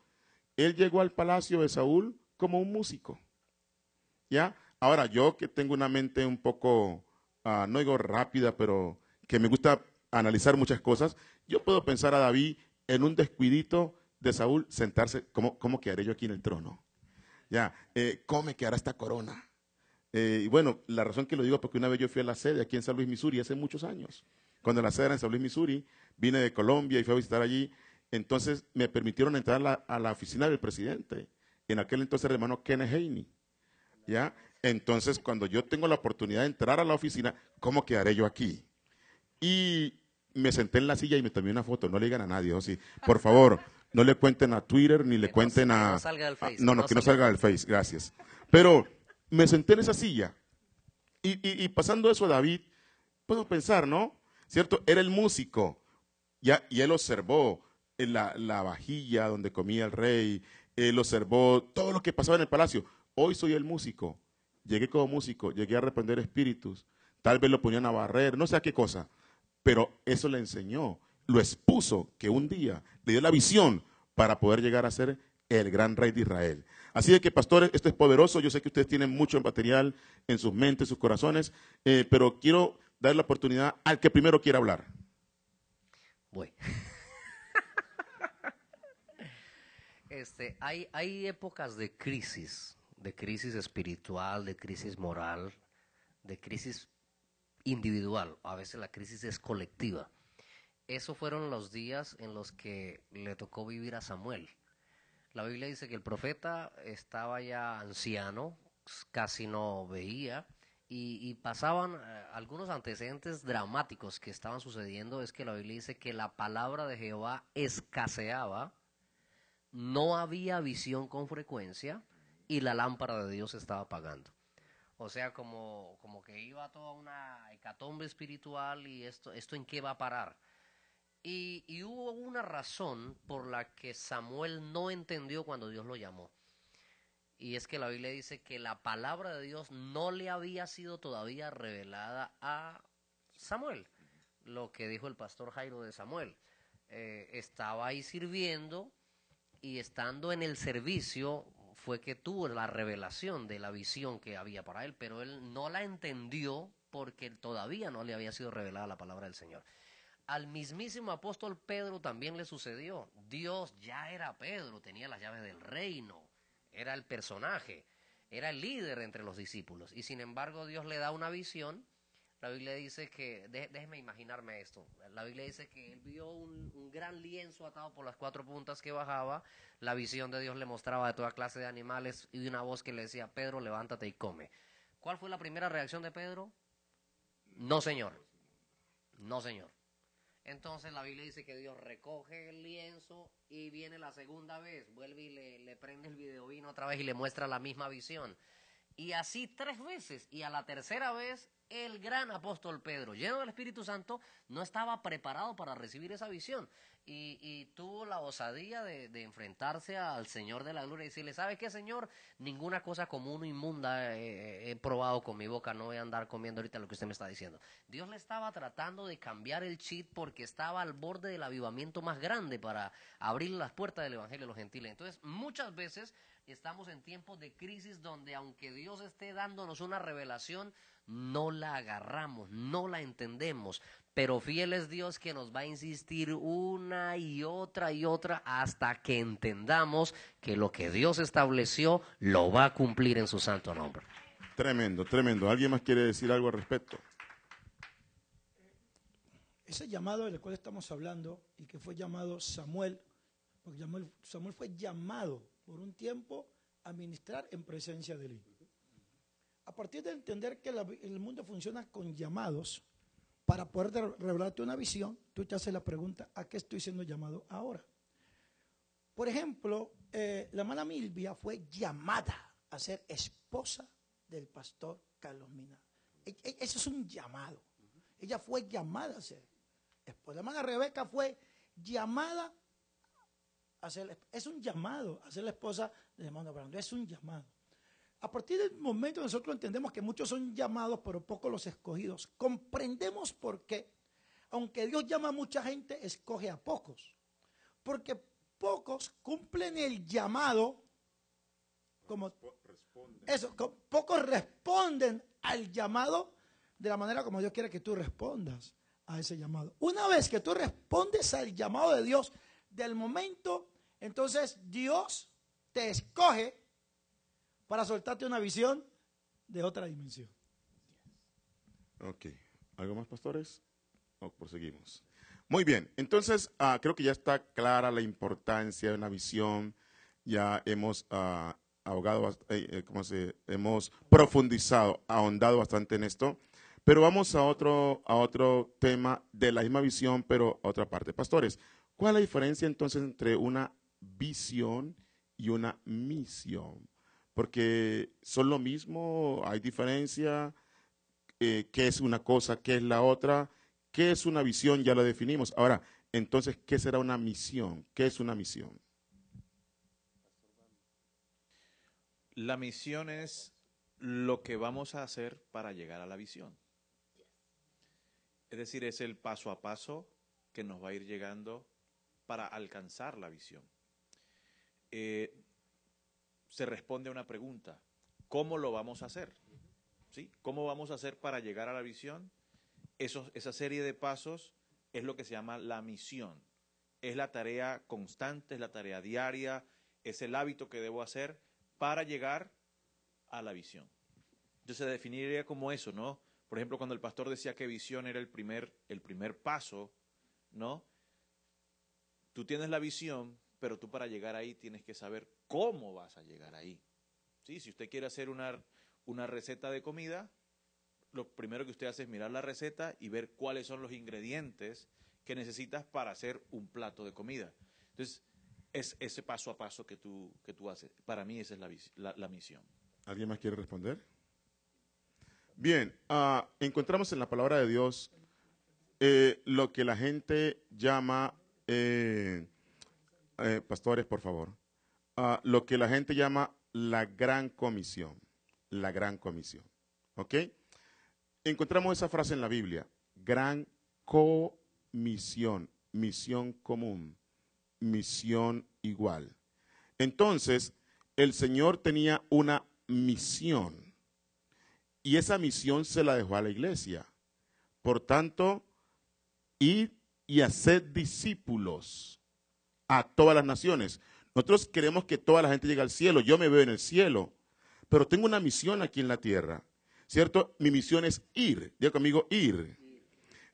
él llegó al palacio de Saúl como un músico. ¿Ya? Ahora, yo que tengo una mente un poco, ah, no digo rápida, pero que me gusta analizar muchas cosas, yo puedo pensar a David en un descuidito de Saúl sentarse, ¿cómo, cómo quedaré yo aquí en el trono? Ya, eh, ¿cómo me quedará esta corona? Eh, y bueno, la razón que lo digo es porque una vez yo fui a la sede aquí en San Luis, Missouri, hace muchos años. Cuando la sede era en San Luis, Missouri, vine de Colombia y fui a visitar allí. Entonces me permitieron entrar a la, oficina del presidente. En aquel entonces el hermano Kenneth Haney. ¿Ya? Entonces, cuando yo tengo la oportunidad de entrar a la oficina, ¿cómo quedaré yo aquí? Y me senté en la silla y me tomé una foto. No le digan a nadie, o sí. Por favor, No le cuenten a Twitter ni le Que no- cuenten que a... no salga del Face, no, que no, no que no salga. del Face, gracias. Pero me senté en esa silla y, y- y pasando eso a David, puedo pensar, ¿no? ¿Cierto? Era el músico ya, y él observó en la, la vajilla donde comía el rey, él observó todo lo que pasaba en el palacio. Hoy soy el músico, llegué como músico, llegué a reprender espíritus, tal vez lo ponían a barrer, no sé a qué cosa, pero eso le enseñó, lo expuso, que un día le dio la visión para poder llegar a ser el gran rey de Israel. Así de que, pastores, esto es poderoso. Yo sé que ustedes tienen mucho material en sus mentes, sus corazones, eh, pero quiero dar la oportunidad al que primero quiera hablar. Voy. Este, hay, épocas de crisis, de crisis espiritual, de crisis moral, de crisis individual. A veces la crisis es colectiva. Esos fueron los días en los que le tocó vivir a Samuel. La Biblia dice que el profeta estaba ya anciano, casi no veía, y, y pasaban eh, algunos antecedentes dramáticos que estaban sucediendo. Es que la Biblia dice que la palabra de Jehová escaseaba, no había visión con frecuencia y la lámpara de Dios estaba apagando. O sea, como, como que iba toda una hecatombe espiritual y esto, esto en qué va a parar. Y, y hubo una razón por la que Samuel no entendió cuando Dios lo llamó. Y es que la Biblia dice que la palabra de Dios no le había sido todavía revelada a Samuel. Lo que dijo el pastor Jairo de Samuel. Eh, estaba ahí sirviendo y estando en el servicio fue que tuvo la revelación de la visión que había para él, pero él no la entendió porque todavía no le había sido revelada la palabra del Señor. Al mismísimo apóstol Pedro también le sucedió. Dios ya era Pedro, tenía las llaves del reino, era el personaje, era el líder entre los discípulos. Y sin embargo Dios le da una visión. La Biblia dice que, dé- déjeme imaginarme esto, la Biblia dice que él vio un, un gran lienzo atado por las cuatro puntas que bajaba, la visión de Dios le mostraba de toda clase de animales y una voz que le decía, Pedro, levántate y come. ¿Cuál fue la primera reacción de Pedro? No, Señor. No, Señor. Entonces la Biblia dice que Dios recoge el lienzo y viene la segunda vez, vuelve y le, le prende el videovino otra vez y le muestra la misma visión. Y así tres veces. Y a la tercera vez, el gran apóstol Pedro, lleno del Espíritu Santo, no estaba preparado para recibir esa visión. Y, y tuvo la osadía de, de enfrentarse al Señor de la Gloria y decirle, ¿sabe qué, Señor? Ninguna cosa común o inmunda he, he probado con mi boca, no voy a andar comiendo ahorita lo que usted me está diciendo. Dios le estaba tratando de cambiar el chip porque estaba al borde del avivamiento más grande para abrir las puertas del Evangelio a los gentiles. Entonces, muchas veces estamos en tiempos de crisis donde aunque Dios esté dándonos una revelación, no la agarramos, no la entendemos. Pero fiel es Dios que nos va a insistir una y otra y otra hasta que entendamos que lo que Dios estableció lo va a cumplir en su santo nombre. Tremendo, tremendo. ¿Alguien más quiere decir algo al respecto? Ese llamado del cual estamos hablando y que fue llamado Samuel, porque Samuel, Samuel fue llamado por un tiempo a ministrar en presencia de él. A partir de entender que el mundo funciona con llamados, para poder de- revelarte una visión, tú te haces la pregunta, ¿a qué estoy siendo llamado ahora? Por ejemplo, eh, la hermana Milvia fue llamada a ser esposa del pastor Carlos Mina. E- e- Eso es un llamado. Ella fue llamada a ser esposa. La hermana Rebeca fue llamada es un llamado a ser la esposa del hermano Brando, es un llamado. A partir del momento nosotros entendemos que muchos son llamados, pero pocos los escogidos. Comprendemos por qué. Aunque Dios llama a mucha gente, escoge a pocos. Porque pocos cumplen el llamado como eso, co- pocos responden al llamado de la manera como Dios quiere que tú respondas a ese llamado. Una vez que tú respondes al llamado de Dios del momento, entonces Dios te escoge para soltarte una visión de otra dimensión. Ok. ¿Algo más, pastores? O proseguimos. Muy bien. Entonces, ah, creo que ya está clara la importancia de una visión. Ya hemos ah, ahogado, eh, eh, ¿cómo se? Hemos profundizado, ahondado bastante en esto. Pero vamos a otro, a otro tema de la misma visión, pero a otra parte. Pastores, ¿cuál es la diferencia entonces entre una visión y una misión. Porque son lo mismo, hay diferencia, eh, qué es una cosa, qué es la otra, qué es una visión, ya lo definimos. Ahora, entonces, ¿qué será una misión? ¿Qué es una misión? La misión es lo que vamos a hacer para llegar a la visión. Es decir, es el paso a paso que nos va a ir llegando para alcanzar la visión. Eh, se responde a una pregunta, ¿cómo lo vamos a hacer? ¿Sí? ¿Cómo vamos a hacer para llegar a la visión? esa serie de pasos es lo que se llama la misión. Es la tarea constante, es la tarea diaria, es el hábito que debo hacer para llegar a la visión. Entonces se definiría como eso, ¿no? Por ejemplo, cuando el pastor decía que visión era el primer, el primer paso, ¿no? Tú tienes la visión, pero tú para llegar ahí tienes que saber cómo vas a llegar ahí. ¿Sí? Si usted quiere hacer una, una receta de comida, lo primero que usted hace es mirar la receta y ver cuáles son los ingredientes que necesitas para hacer un plato de comida. Entonces, es ese paso a paso que tú, que tú haces. Para mí esa es la, la, misión. ¿Alguien más quiere responder? Bien, ah, encontramos en la palabra de Dios eh, lo que la gente llama, eh, eh, pastores, por favor, ah, lo que la gente llama la gran comisión, la gran comisión. ¿Ok? encontramos esa frase en la Biblia, gran comisión, misión común, misión igual. Entonces, el Señor tenía una misión y esa misión se la dejó a la iglesia. Por tanto, id y hacer discípulos a todas las naciones. Nosotros queremos que toda la gente llegue al cielo. Yo me veo en el cielo, pero tengo una misión aquí en la tierra. ¿cierto? Mi misión es ir, diga conmigo, ir.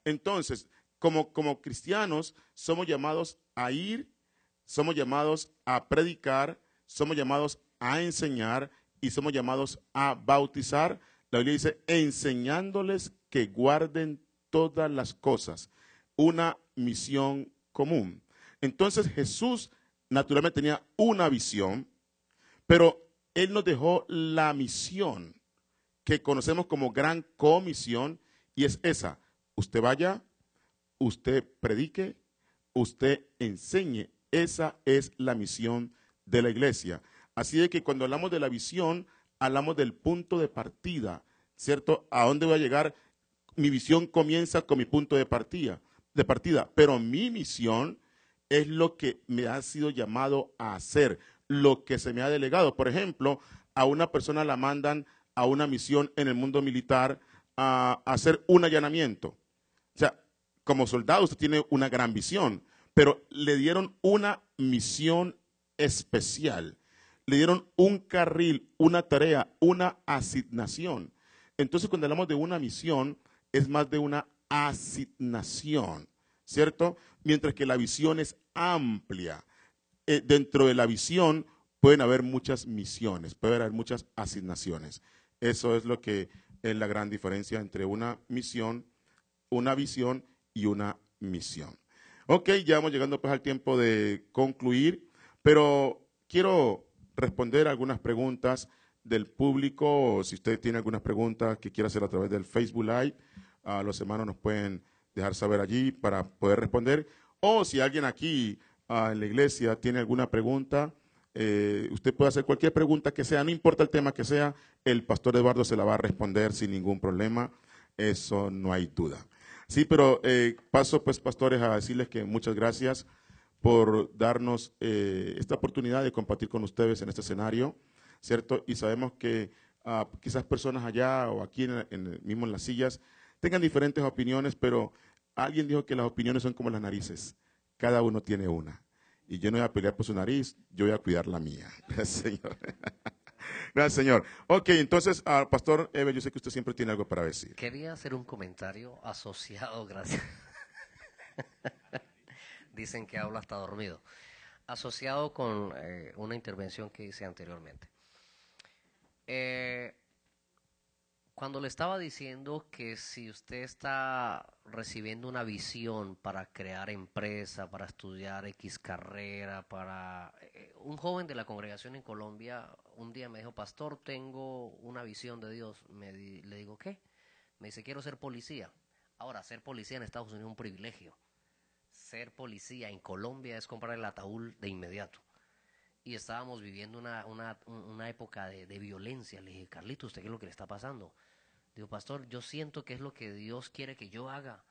Entonces, como, como cristianos, somos llamados a ir, somos llamados a predicar, somos llamados a enseñar y somos llamados a bautizar. La Biblia dice, enseñándoles que guarden todas las cosas. Una misión común. Entonces Jesús naturalmente tenía una visión, pero Él nos dejó la misión que conocemos como gran comisión y es esa. Usted vaya, usted predique, usted enseñe. Esa es la misión de la iglesia. Así de que cuando hablamos de la visión, hablamos del punto de partida, ¿cierto? ¿A dónde voy a llegar? Mi visión comienza con mi punto de partida, de partida, pero mi misión es lo que me ha sido llamado a hacer, lo que se me ha delegado. Por ejemplo, a una persona la mandan a una misión en el mundo militar a, hacer un allanamiento. O sea, como soldado usted tiene una gran visión, pero le dieron una misión especial. Le dieron un carril, una tarea, una asignación. Entonces, cuando hablamos de una misión, es más de una asignación, ¿cierto? Mientras que la visión es amplia. Eh, dentro de la visión pueden haber muchas misiones, puede haber muchas asignaciones. Eso es lo que es la gran diferencia entre una misión, una visión y una misión. Ok, ya vamos llegando pues al tiempo de concluir, pero quiero responder algunas preguntas del público. Si usted tiene algunas preguntas que quiera hacer a través del Facebook Live, a los hermanos nos pueden dejar saber allí para poder responder. O si alguien aquí en la iglesia tiene alguna pregunta, eh, usted puede hacer cualquier pregunta que sea, no importa el tema que sea, el pastor Eduardo se la va a responder sin ningún problema, eso no hay duda. Sí, pero eh, paso pues, pastores, a decirles que muchas gracias por darnos eh, esta oportunidad de compartir con ustedes en este escenario, ¿cierto? Y sabemos que ah, quizás personas allá o aquí en, mismo en las sillas tengan diferentes opiniones, pero alguien dijo que las opiniones son como las narices, cada uno tiene una y yo no voy a pelear por su nariz, yo voy a cuidar la mía. Gracias, Señor. Gracias, Señor. Ok, entonces, uh, Pastor Eve, yo sé que usted siempre tiene algo para decir. Quería hacer un comentario asociado, gracias. Dicen que habla hasta dormido. Asociado con eh, una intervención que hice anteriormente. Eh, Cuando le estaba diciendo que si usted está recibiendo una visión para crear empresa, para estudiar X carrera, para... eh, un joven de la congregación en Colombia un día me dijo, pastor, tengo una visión de Dios. Me di- le digo, ¿qué? Me dice, quiero ser policía. Ahora, ser policía en Estados Unidos es un privilegio. Ser policía en Colombia es comprar el ataúd de inmediato y estábamos viviendo una, una, un- una época de, de violencia. Le dije, Carlito, ¿usted qué es lo que le está pasando? Digo, pastor, yo siento que es lo que Dios quiere que yo haga.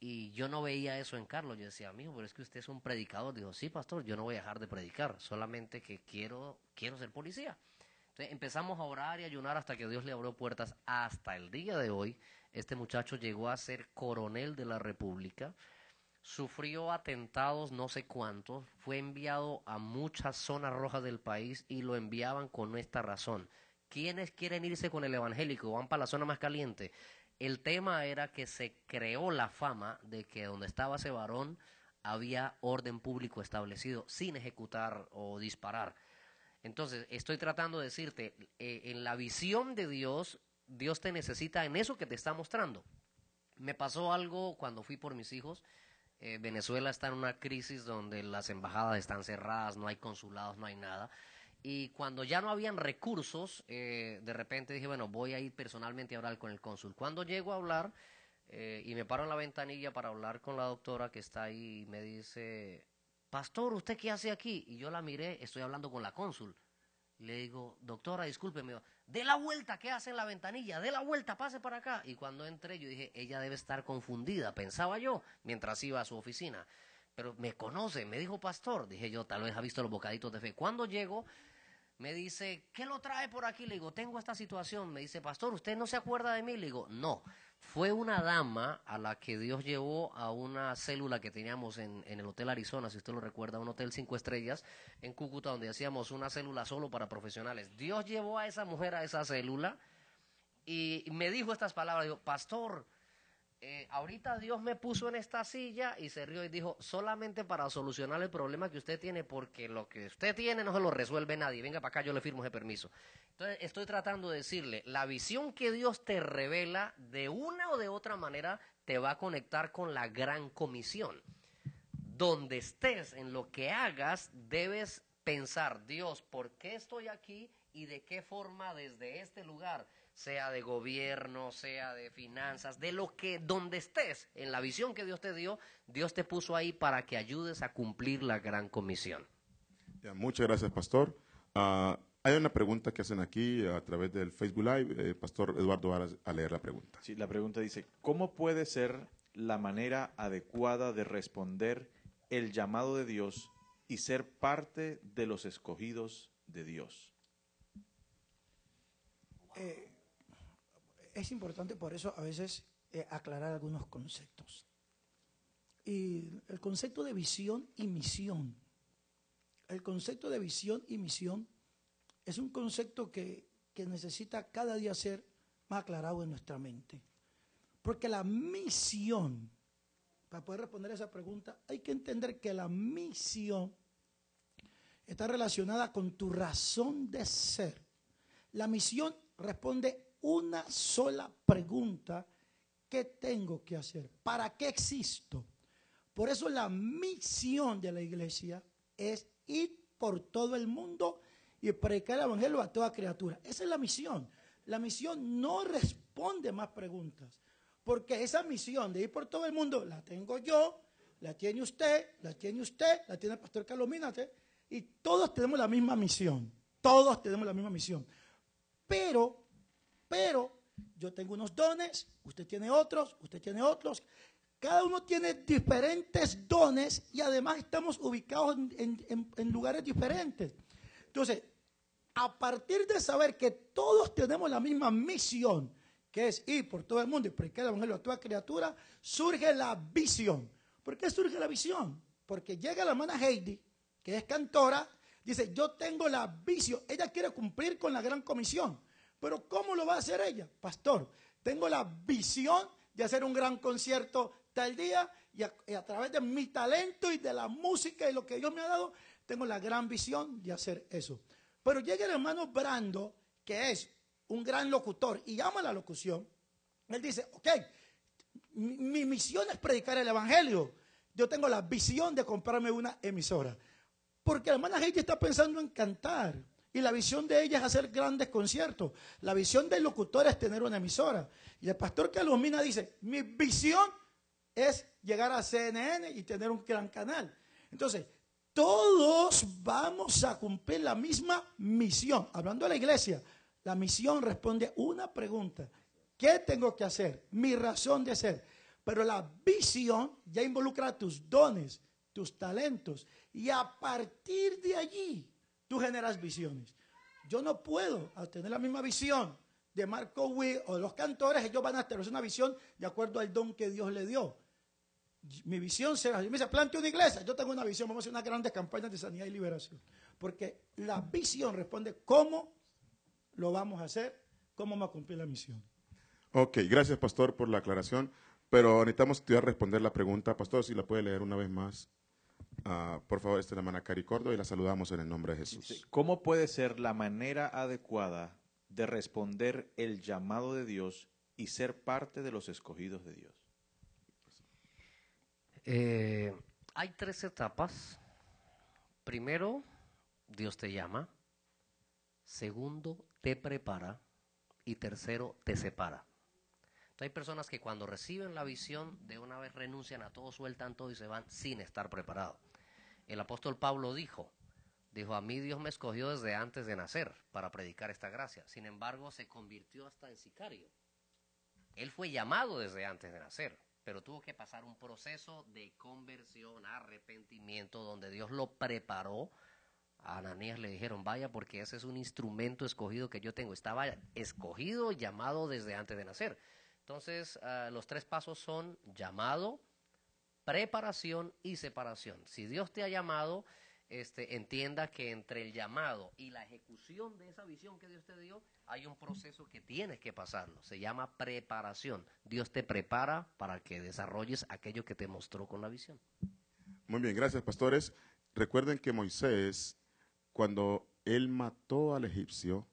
Y yo no veía eso en Carlos. Yo decía, amigo, pero es que usted es un predicador. Digo, sí, pastor, yo no voy a dejar de predicar, solamente que quiero, quiero ser policía. Entonces empezamos a orar y ayunar hasta que Dios le abrió puertas. Hasta el día de hoy, este muchacho llegó a ser coronel de la República sufrió atentados no sé cuántos, fue enviado a muchas zonas rojas del país y lo enviaban con esta razón. ¿Quiénes quieren irse con el evangélico? Van para la zona más caliente. El tema era que se creó la fama de que donde estaba ese varón había orden público establecido sin ejecutar o disparar. Entonces, estoy tratando de decirte, eh, en la visión de Dios, Dios te necesita en eso que te está mostrando. Me pasó algo cuando fui por mis hijos. Eh, Venezuela está en una crisis donde las embajadas están cerradas, no hay consulados, no hay nada. Y cuando ya no habían recursos, eh, de repente dije, bueno, voy a ir personalmente a hablar con el cónsul. Cuando llego a hablar eh, y me paro en la ventanilla para hablar con la doctora que está ahí y me dice, Pastor, ¿usted qué hace aquí? Y yo la miré, estoy hablando con la cónsul. Le digo, doctora, discúlpeme, dé la vuelta, ¿qué hace en la ventanilla? Dé la vuelta, pase para acá. Y cuando entré, yo dije, ella debe estar confundida, pensaba yo, mientras iba a su oficina. Pero me conoce, me dijo pastor. Dije yo, tal vez ha visto los bocaditos de fe. Cuando llego, me dice, ¿qué lo trae por aquí? Le digo, tengo esta situación. Me dice, pastor, ¿usted no se acuerda de mí? Le digo, no. Fue una dama a la que Dios llevó a una célula que teníamos en, en el Hotel Arizona, si usted lo recuerda, un hotel cinco estrellas en Cúcuta, donde hacíamos una célula solo para profesionales. Dios llevó a esa mujer a esa célula y me dijo estas palabras, dijo, pastor, eh, ahorita Dios me puso en esta silla y se rió y dijo, solamente para solucionar el problema que usted tiene, porque lo que usted tiene no se lo resuelve nadie. Venga para acá, yo le firmo ese permiso. Entonces, estoy tratando de decirle, la visión que Dios te revela, de una o de otra manera, te va a conectar con la gran comisión. Donde estés, en lo que hagas, debes pensar, Dios, ¿por qué estoy aquí y de qué forma desde este lugar sea de gobierno, sea de finanzas, de lo que, donde estés, en la visión que Dios te dio, Dios te puso ahí para que ayudes a cumplir la gran comisión. Ya, muchas gracias, Pastor. Ah, hay una pregunta que hacen aquí a través del Facebook Live. Eh, Pastor Eduardo va a- a leer la pregunta. Sí, la pregunta dice, ¿cómo puede ser la manera adecuada de responder el llamado de Dios y ser parte de los escogidos de Dios? Eh, es importante por eso a veces eh, aclarar algunos conceptos. Y el concepto de visión y misión. El concepto de visión y misión es un concepto que, que necesita cada día ser más aclarado en nuestra mente. Porque la misión, para poder responder a esa pregunta, hay que entender que la misión está relacionada con tu razón de ser. La misión responde una sola pregunta. ¿Qué tengo que hacer? ¿Para qué existo? Por eso la misión de la iglesia es ir por todo el mundo y predicar el evangelio a toda criatura. Esa es la misión. La misión no responde más preguntas, porque esa misión de ir por todo el mundo la tengo yo, la tiene usted, la tiene usted, la tiene el pastor Carlos Mínate, y todos tenemos la misma misión. Todos tenemos la misma misión. Pero, pero, yo tengo unos dones, usted tiene otros, usted tiene otros. Cada uno tiene diferentes dones y además estamos ubicados en, lugares diferentes. Entonces, a partir de saber que todos tenemos la misma misión, que es ir por todo el mundo y predicar el evangelio a toda criatura, surge la visión. ¿Por qué surge la visión? Porque llega la hermana Heidi, que es cantora, dice, yo tengo la visión, ella quiere cumplir con la gran comisión, pero ¿cómo lo va a hacer ella? Pastor, tengo la visión de hacer un gran concierto tal día y a, través de mi talento y de la música y lo que Dios me ha dado, tengo la gran visión de hacer eso. Pero llega el hermano Brando, que es un gran locutor y llama a la locución, él dice, ok, mi, mi misión es predicar el Evangelio. Yo tengo la visión de comprarme una emisora. Porque la hermana Heidi está pensando en cantar. Y la visión de ella es hacer grandes conciertos. La visión del locutor es tener una emisora. Y el pastor que ilumina dice, mi visión es llegar a CNN y tener un gran canal. Entonces, todos vamos a cumplir la misma misión. Hablando de la iglesia, la misión responde a una pregunta. ¿Qué tengo que hacer? Mi razón de ser. Pero la visión ya involucra tus dones, tus talentos. Y a partir de allí, tú generas visiones. Yo no puedo tener la misma visión de Marco Witt o de los cantores, ellos van a tener una visión de acuerdo al don que Dios le dio. Mi visión será, me dice, plante una iglesia, yo tengo una visión, vamos a hacer unas grandes campañas de sanidad y liberación. Porque la visión responde cómo lo vamos a hacer, cómo vamos a cumplir la misión. Ok, gracias pastor por la aclaración, pero necesitamos estudiar responder la pregunta. Pastor, si la puede leer una vez más. Ah, por favor, esta es la hermana Cari y la saludamos en el nombre de Jesús. ¿Cómo puede ser la manera adecuada de responder el llamado de Dios y ser parte de los escogidos de Dios? Eh, hay tres etapas. Primero, Dios te llama. Segundo, te prepara. Y tercero, te separa. Hay personas que cuando reciben la visión, de una vez renuncian a todo, sueltan todo y se van sin estar preparados. El apóstol Pablo dijo, dijo, a mí Dios me escogió desde antes de nacer para predicar esta gracia. Sin embargo, se convirtió hasta en sicario. Él fue llamado desde antes de nacer pero tuvo que pasar un proceso de conversión, arrepentimiento, donde Dios lo preparó. A Ananías le dijeron, vaya, porque ese es un instrumento escogido que yo tengo. Estaba escogido, llamado desde antes de nacer. Entonces, ah, los tres pasos son llamado, preparación y separación. Si Dios te ha llamado, este, entienda que entre el llamado y la ejecución de esa visión que Dios te dio, hay un proceso que tienes que pasarlo. Se llama preparación. Dios te prepara para que desarrolles aquello que te mostró con la visión. Muy bien, gracias pastores. Recuerden que Moisés, cuando él mató al egipcio,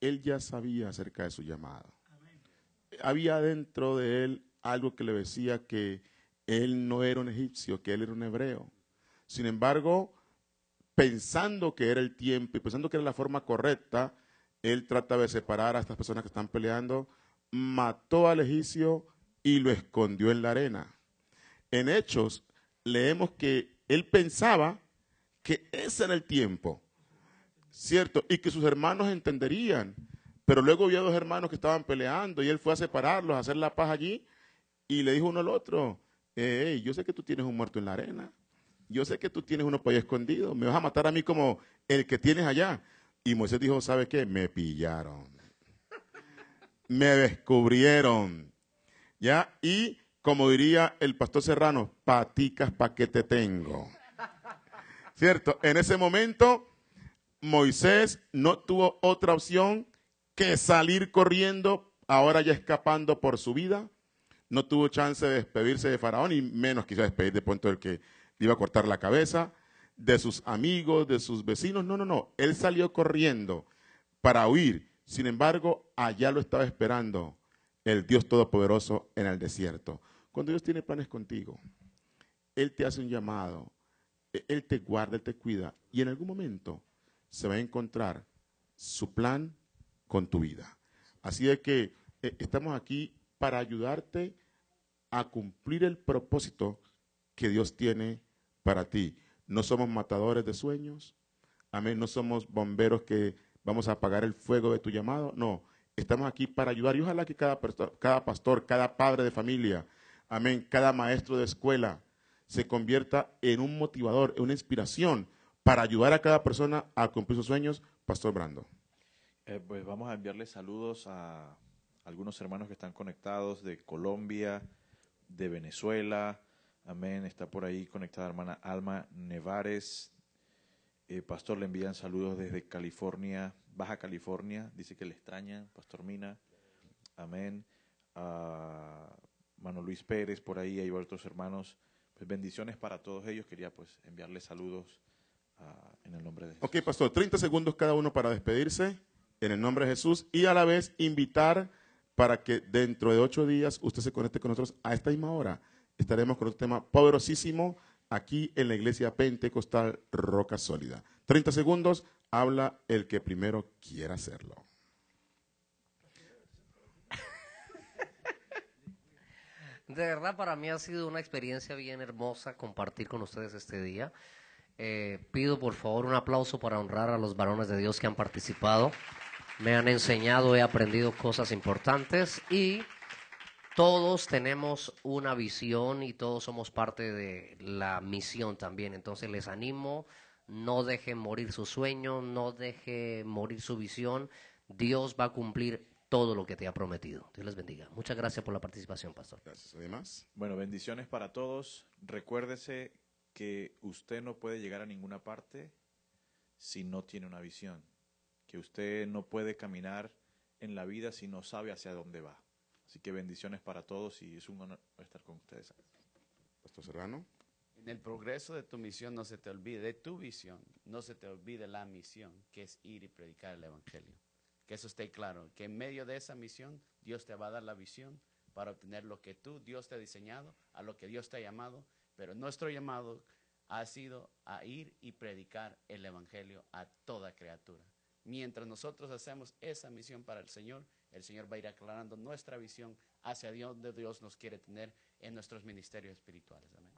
él ya sabía acerca de su llamado. Había dentro de él algo que le decía que él no era un egipcio, que él era un hebreo. Sin embargo, pensando que era el tiempo y pensando que era la forma correcta, él trataba de separar a estas personas que están peleando, mató al egipcio y lo escondió en la arena. En Hechos leemos que él pensaba que ese era el tiempo, ¿cierto? Y que sus hermanos entenderían. Pero luego vio a dos hermanos que estaban peleando y él fue a separarlos, a hacer la paz allí y le dijo uno al otro, hey, yo sé que tú tienes un muerto en la arena yo sé que tú tienes uno por ahí escondido, me vas a matar a mí como el que tienes allá. Y Moisés dijo, ¿sabe qué? Me pillaron. Me descubrieron. ¿Ya? Y como diría el pastor Serrano, paticas pa' que te tengo. ¿Cierto? En ese momento, Moisés no tuvo otra opción que salir corriendo, ahora ya escapando por su vida. No tuvo chance de despedirse de Faraón y menos quiso despedir de punto del que iba a cortar la cabeza, de sus amigos, de sus vecinos. No, no, no. Él salió corriendo para huir. Sin embargo, allá lo estaba esperando el Dios Todopoderoso en el desierto. Cuando Dios tiene planes contigo, Él te hace un llamado, e, Él te guarda, Él te cuida y en algún momento se va a encontrar su plan con tu vida. Así es que eh, estamos aquí para ayudarte a cumplir el propósito que Dios tiene para ti. No somos matadores de sueños. Amén. No somos bomberos que vamos a apagar el fuego de tu llamado. No. Estamos aquí para ayudar. Y ojalá que cada, cada pastor, cada padre de familia, amén, cada maestro de escuela se convierta en un motivador, en una inspiración para ayudar a cada persona a cumplir sus sueños. Pastor Brando. Eh, pues vamos a enviarle saludos a algunos hermanos que están conectados de Colombia, de Venezuela, Amén. Está por ahí conectada hermana Alma Nevares. Eh, pastor, le envían saludos desde California, Baja California. Dice que le extraña, Pastor Mina. Amén. A Mano Luis Pérez, por ahí hay otros hermanos. Pues bendiciones para todos ellos. Quería pues enviarles saludos ah, en el nombre de Jesús. Ok, pastor, 30 segundos cada uno para despedirse. En el nombre de Jesús y a la vez invitar para que dentro de ocho días usted se conecte con nosotros a esta misma hora. Estaremos con un tema poderosísimo aquí en la iglesia pentecostal Roca Sólida. 30 segundos, habla el que primero quiera hacerlo. De verdad, para mí ha sido una experiencia bien hermosa compartir con ustedes este día. Eh, pido por favor un aplauso para honrar a los varones de Dios que han participado. Me han enseñado, he aprendido cosas importantes y todos tenemos una visión y todos somos parte de la misión también. Entonces les animo, no dejen morir su sueño, no deje morir su visión. Dios va a cumplir todo lo que te ha prometido. Dios les bendiga. Muchas gracias por la participación, pastor. Gracias. Además, Bueno, bendiciones para todos. Recuérdese que usted no puede llegar a ninguna parte si no tiene una visión. Que usted no puede caminar en la vida si no sabe hacia dónde va. Así que bendiciones para todos y es un honor estar con ustedes. Pastor Serrano. En el progreso de tu misión no se te olvide, de tu visión, no se te olvide la misión, que es ir y predicar el Evangelio. Que eso esté claro, que en medio de esa misión Dios te va a dar la visión para obtener lo que tú, Dios te ha diseñado, a lo que Dios te ha llamado, pero nuestro llamado ha sido a ir y predicar el Evangelio a toda criatura. Mientras nosotros hacemos esa misión para el Señor, el Señor va a ir aclarando nuestra visión hacia donde Dios nos quiere tener en nuestros ministerios espirituales. Amén.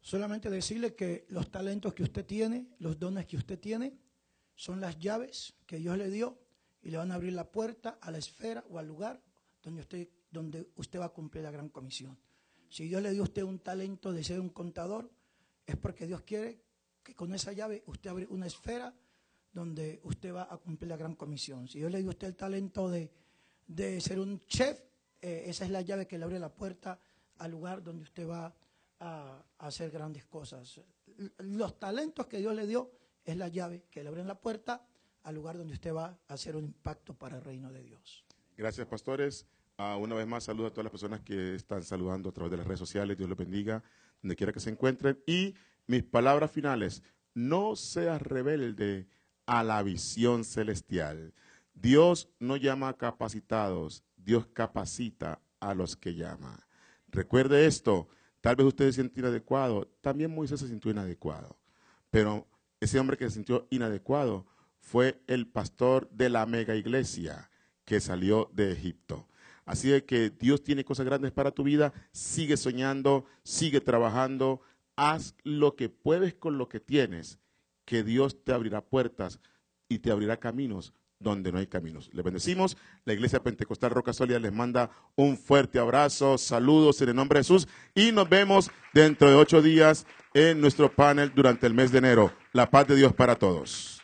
Solamente decirle que los talentos que usted tiene, los dones que usted tiene, son las llaves que Dios le dio y le van a abrir la puerta a la esfera o al lugar donde usted, donde usted va a cumplir la gran comisión. Si Dios le dio a usted un talento de ser un contador, es porque Dios quiere que con esa llave usted abre una esfera donde usted va a cumplir la gran comisión. Si Dios le dio a usted el talento de, de ser un chef, eh, esa es la llave que le abre la puerta al lugar donde usted va a, a hacer grandes cosas. Los talentos que Dios le dio es la llave que le abre la puerta al lugar donde usted va a hacer un impacto para el reino de Dios. Gracias, pastores. Ah, una vez más, saludo a todas las personas que están saludando a través de las redes sociales. Dios los bendiga, donde quiera que se encuentren. Y mis palabras finales, no seas rebelde a la visión celestial. Dios no llama a capacitados, Dios capacita a los que llama. Recuerde esto, tal vez usted se siente inadecuado, también Moisés se sintió inadecuado, pero ese hombre que se sintió inadecuado fue el pastor de la mega iglesia que salió de Egipto. Así de que Dios tiene cosas grandes para tu vida, sigue soñando, sigue trabajando, haz lo que puedes con lo que tienes, que Dios te abrirá puertas y te abrirá caminos donde no hay caminos. Les bendecimos. La Iglesia Pentecostal Roca Sólida les manda un fuerte abrazo, saludos en el nombre de Jesús y nos vemos dentro de ocho días en nuestro panel durante el mes de enero. La paz de Dios para todos.